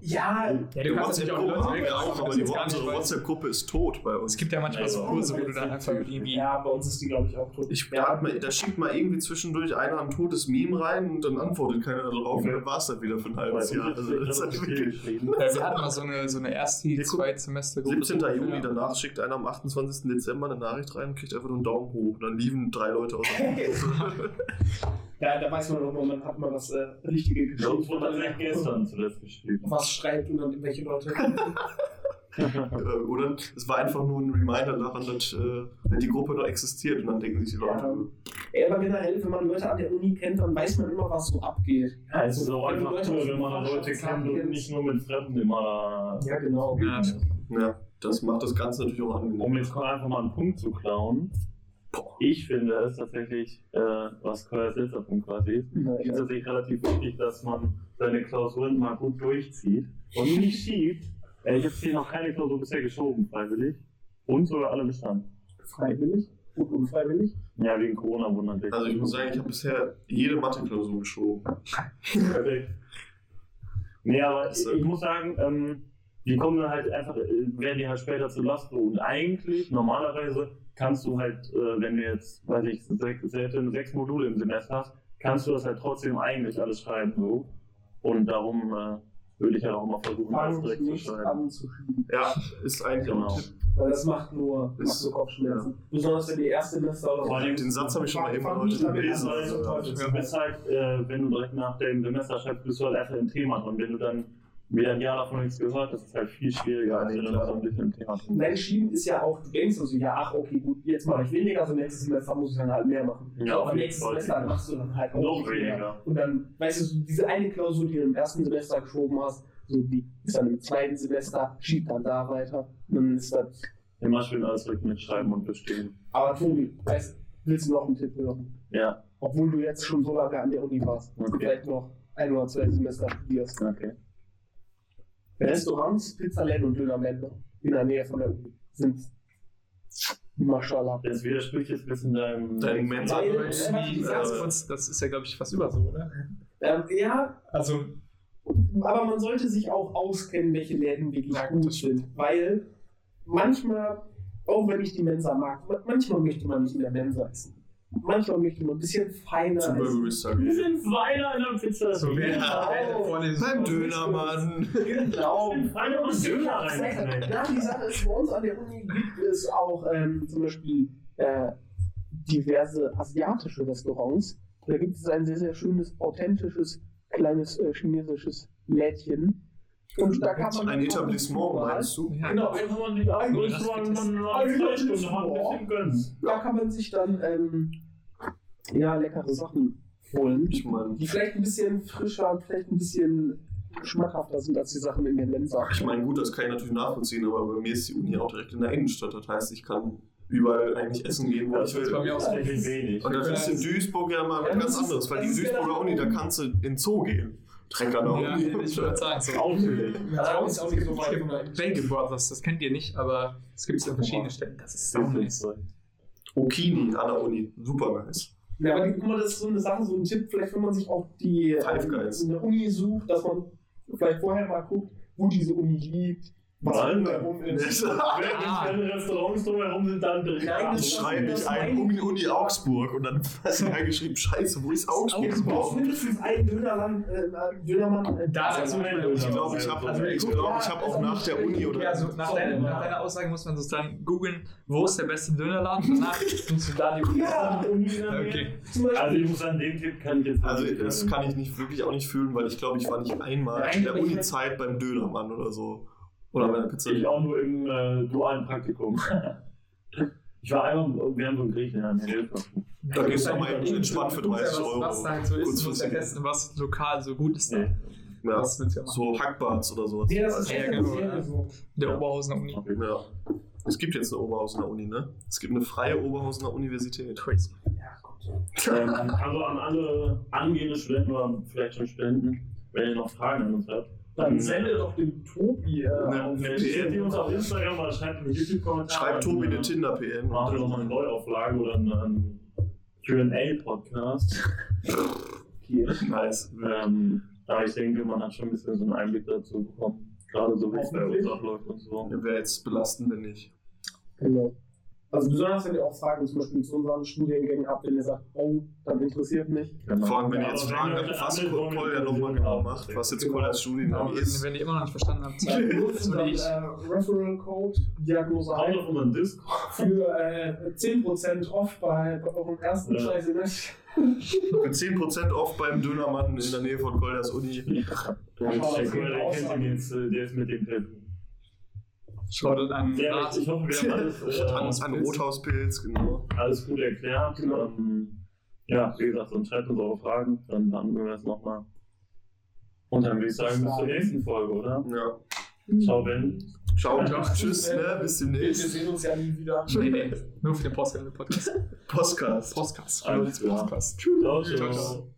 Ja, Ja, du kannst natürlich auch Leute auch, aber die unsere. WhatsApp-Gruppe ist tot bei Es uns. gibt ja manchmal so Ja, Kurse, wo du dann einfach irgendwie. ja, bei uns ist die, glaube ich, auch tot. Ich, da, man, da schickt mal irgendwie zwischendurch einer ein totes Meme rein und dann antwortet keiner darauf und dann war es dann wieder für ein halbes Jahr. Also, das ist halt wirklich Ja, wir hatten mal so eine, so eine erste, Ja, guck, zwei Semester 17. Juli, danach schickt einer am 28. Dezember eine Nachricht rein und kriegt einfach nur einen Daumen hoch. Dann liefen drei Leute aus der Gruppe. Ja, da weiß man auch mal, man hat mal das äh, richtige Bei uns geschrieben. wurde das echt gestern zuletzt geschrieben. Was schreibt und dann welche Leute. Äh, Oder es war einfach nur ein Reminder daran, dass äh, die Gruppe noch existiert und dann denken sich die Leute, Ja. Ey, aber generell, wenn man Leute an der Uni kennt, dann weiß man immer, was so abgeht. Ja, es ist auch Wenn du einfach Leute cool, wenn man Leute kennt und nicht nur mit Fremden immer Ja, genau. Ja, ja, das macht das Ganze natürlich auch da. Um angenehm. jetzt einfach mal einen Punkt zu klauen. Ich finde es tatsächlich, äh, was Koyas letzter Punkt quasi ist, Ja, ist tatsächlich relativ wichtig, dass man seine Klausuren mal gut durchzieht und nicht schiebt. Äh, ich habe hier noch keine Klausur bisher geschoben, freiwillig. Und sogar alle bestanden. Freiwillig und unfreiwillig. Ja, wegen Corona wurden natürlich. Also ich muss sagen, ich habe bisher jede Mathe-Klausur geschoben. Perfekt. Nee, aber ich, ich muss sagen, ähm, die kommen dann halt einfach, äh, werden die halt später zur Last. so. Und eigentlich, normalerweise, kannst du halt, äh, wenn du jetzt, weiß ich, sechs, selten sechs Module im Semester hast, kannst du das halt trotzdem eigentlich alles schreiben. so. Und darum äh, würde ich halt auch mal versuchen, alles Fang direkt zu nicht schreiben. zu schieben. Ja, ist eigentlich auch Genau. ein Tipp. Weil das macht nur, macht Ist- nur Kopfschmerzen. Besonders wenn die Erstsemester oder Vor allem Den Satz habe ich schon mal eben Fang heute gelesen. Also, weil Du bist halt, äh, wenn du direkt nach dem Semester schreibst, bist du halt einfach im Thema drin. Wenn du dann wieder ein Jahr davon nichts gehört hast, ist halt viel schwieriger, als wenn du klar. so ein bisschen im Thema drin Nein, Schieben ist ja auch, du denkst also, ja, ach, okay, gut, jetzt mache ich weniger, also nächstes Semester muss ich dann halt mehr machen. Ja, aber nächstes. Semester machst du dann halt auch Noch mehr. weniger. Und dann, weißt du, so diese eine Klausur, die du im ersten Semester geschoben hast, so die ist dann im zweiten Semester, schiebt dann da weiter. Und dann ist das. Immer schön alles direkt mitschreiben und bestehen. Aber Tobi, weißt, willst du noch einen Tipp hören? Ja, Obwohl du jetzt schon so lange an der Uni warst und Okay. vielleicht noch ein oder zwei Semester studierst. okay. Restaurants, Pizzaläden und Dönerläden in der Nähe von der Uni sind Maschallah. Das widerspricht jetzt ein bisschen deinem. Dein Mensa- Weil- Also, die- ganz kurz, das ist ja, glaube ich, fast über so, oder? Ähm, ja, Also, aber man sollte sich auch auskennen, welche Läden wirklich Ja, gut, das sind. Weil manchmal, auch wenn ich die Mensa mag, ma- manchmal möchte man nicht in der Mensa essen. Manchmal möchte man ein bisschen feiner Zum. Burgeristag. Wir sind Weiner in der Pizza. so Ja. während der Vorlesung. Beim Dönermann. Genau. Feiner und Döner rein. Ja, die Sache ist, bei uns an der Uni gibt es auch ähm, zum Beispiel äh, diverse asiatische Restaurants. Da gibt es ein sehr, sehr schönes, authentisches, kleines äh, chinesisches Lädchen. Und da kann man Ein Etablissement, meinst du? Ja, Genau, Einfach mal nicht ein, man eine Freistunde, hat ein bisschen gönnen. da kann man sich dann ähm, ja, leckere Sachen holen, Ich meine, die vielleicht ein bisschen frischer und vielleicht ein bisschen schmackhafter sind als die Sachen in der Mensa. ich meine, gut, das kann ich natürlich nachvollziehen, aber bei mir ist die Uni auch direkt in der Innenstadt. Das heißt, ich kann überall eigentlich essen gehen, wo ich Das ist bei will. mir auch wirklich wenig. Und das ist in Duisburg ja mal Ja, ganz das anderes, weil die das Duisburger genau- Uni, da kannst du in den Zoo gehen. An der Ja, ich würde sagen, so. Auffällig. Ja, ist auch nicht so weit Bacon Brothers, das kennt ihr nicht, aber es gibt es in verschiedenen Städten. Das ist so nice. Okini an der Uni, super nice. Ja, aber guck mal, das ist so eine Sache, so ein Tipp, vielleicht wenn man sich auch die Five Guys. eine Uni sucht, dass man vielleicht vorher mal guckt, wo diese Uni liegt, drumherum ist. Ah. Wenn Restaurants drumherum sind, dann direkt Nein, das- Schreibe ich ein Uni, Uni Augsburg und dann hast du reingeschrieben, scheiße, wo ist Du brauchst Augsburg? mindestens einen Dönerland, äh, Dönermann. äh, Da ist er er Ich glaube, ich habe ich glaub, ich hab auch nach der Uni oder. Ja, also nach deiner, nach deiner Aussage muss man sozusagen googeln, wo ist der beste Dönerladen? Danach nimmst du da die Uni. Ja, Okay. Also ich muss sagen, den Tipp kann ich jetzt Also das kann ich nicht wirklich auch nicht fühlen, weil ich glaube, ich war nicht einmal in der Uni-Zeit beim Dönermann oder so. Oder bei der Pizza. Ich auch nur im äh, dualen Praktikum. ich war einmal, wir haben so einen Griechen in Hilfe. Da gehst du mal entspannt für 30 was, Euro. Was da halt so ist, du musst ja Kurzfristig. testen, was lokal so gut ist. Nee. Ja, ja so Hackbarts oder sowas. Ja, das ist Ja, genau, ja. so. Der Oberhausener Uni. Ja. Es gibt jetzt eine Oberhausener Uni, ne? Es gibt eine freie Oberhausener Universität. Crazy. Ja, gut. Ähm, also an alle angehende Studenten oder vielleicht schon Studenten, wenn ihr noch Fragen an uns habt, Dann sende doch dem Tobi äh, Ne, Stellt die uns auf Instagram oder schreibt in die YouTube-Kommentare. Schreibt Tobi eine äh, Tinder-PN. Machen wir nochmal eine Neuauflage oder einen QA-Podcast. Okay. Nice. Ähm, aber ich denke, man hat schon ein bisschen so einen Einblick dazu bekommen. Gerade so, wie es bei uns abläuft und so. Wäre jetzt belastend, wenn nicht. Genau. Also besonders wenn ihr auch Fragen zum Beispiel zu unseren Studiengängen habt, wenn ihr sagt, oh, das interessiert mich. Genau. Vor allem, wenn ihr Ja, jetzt fragen habt, was Col ja nochmal genau macht, was jetzt genau. Col als Studiengang Aber ist. wenn ihr immer noch nicht verstanden habt, wie ich. äh, Referral Code Diagnose ein auf unseren Discord. für äh, 10% off bei, bei eurem ersten Ja. Scheißsemester. Für 10% off beim Dönermann in der Nähe von Kolders Uni. Der kennt ihn jetzt, äh, der ist mit dem Tipp. Schaut an Ja, Rat. ich hoffe, wir haben alles, An, äh, an Rothauspilz, genau. alles gut erklärt. Ähm, ja, wie gesagt, dann schreibt uns eure Fragen, dann behandeln wir das nochmal. Und dann würde ich sagen, bis zur nächsten Folge, oder? Ja. Ciao, Ben. Ciao, Ciao. tschüss, ne? bis Wir demnächst. sehen uns ja nie wieder. Nee, nee, nur für den Podcast. Podcast. Podcast. Podcast. Alles. Ciao, Ciao, ciao. ciao.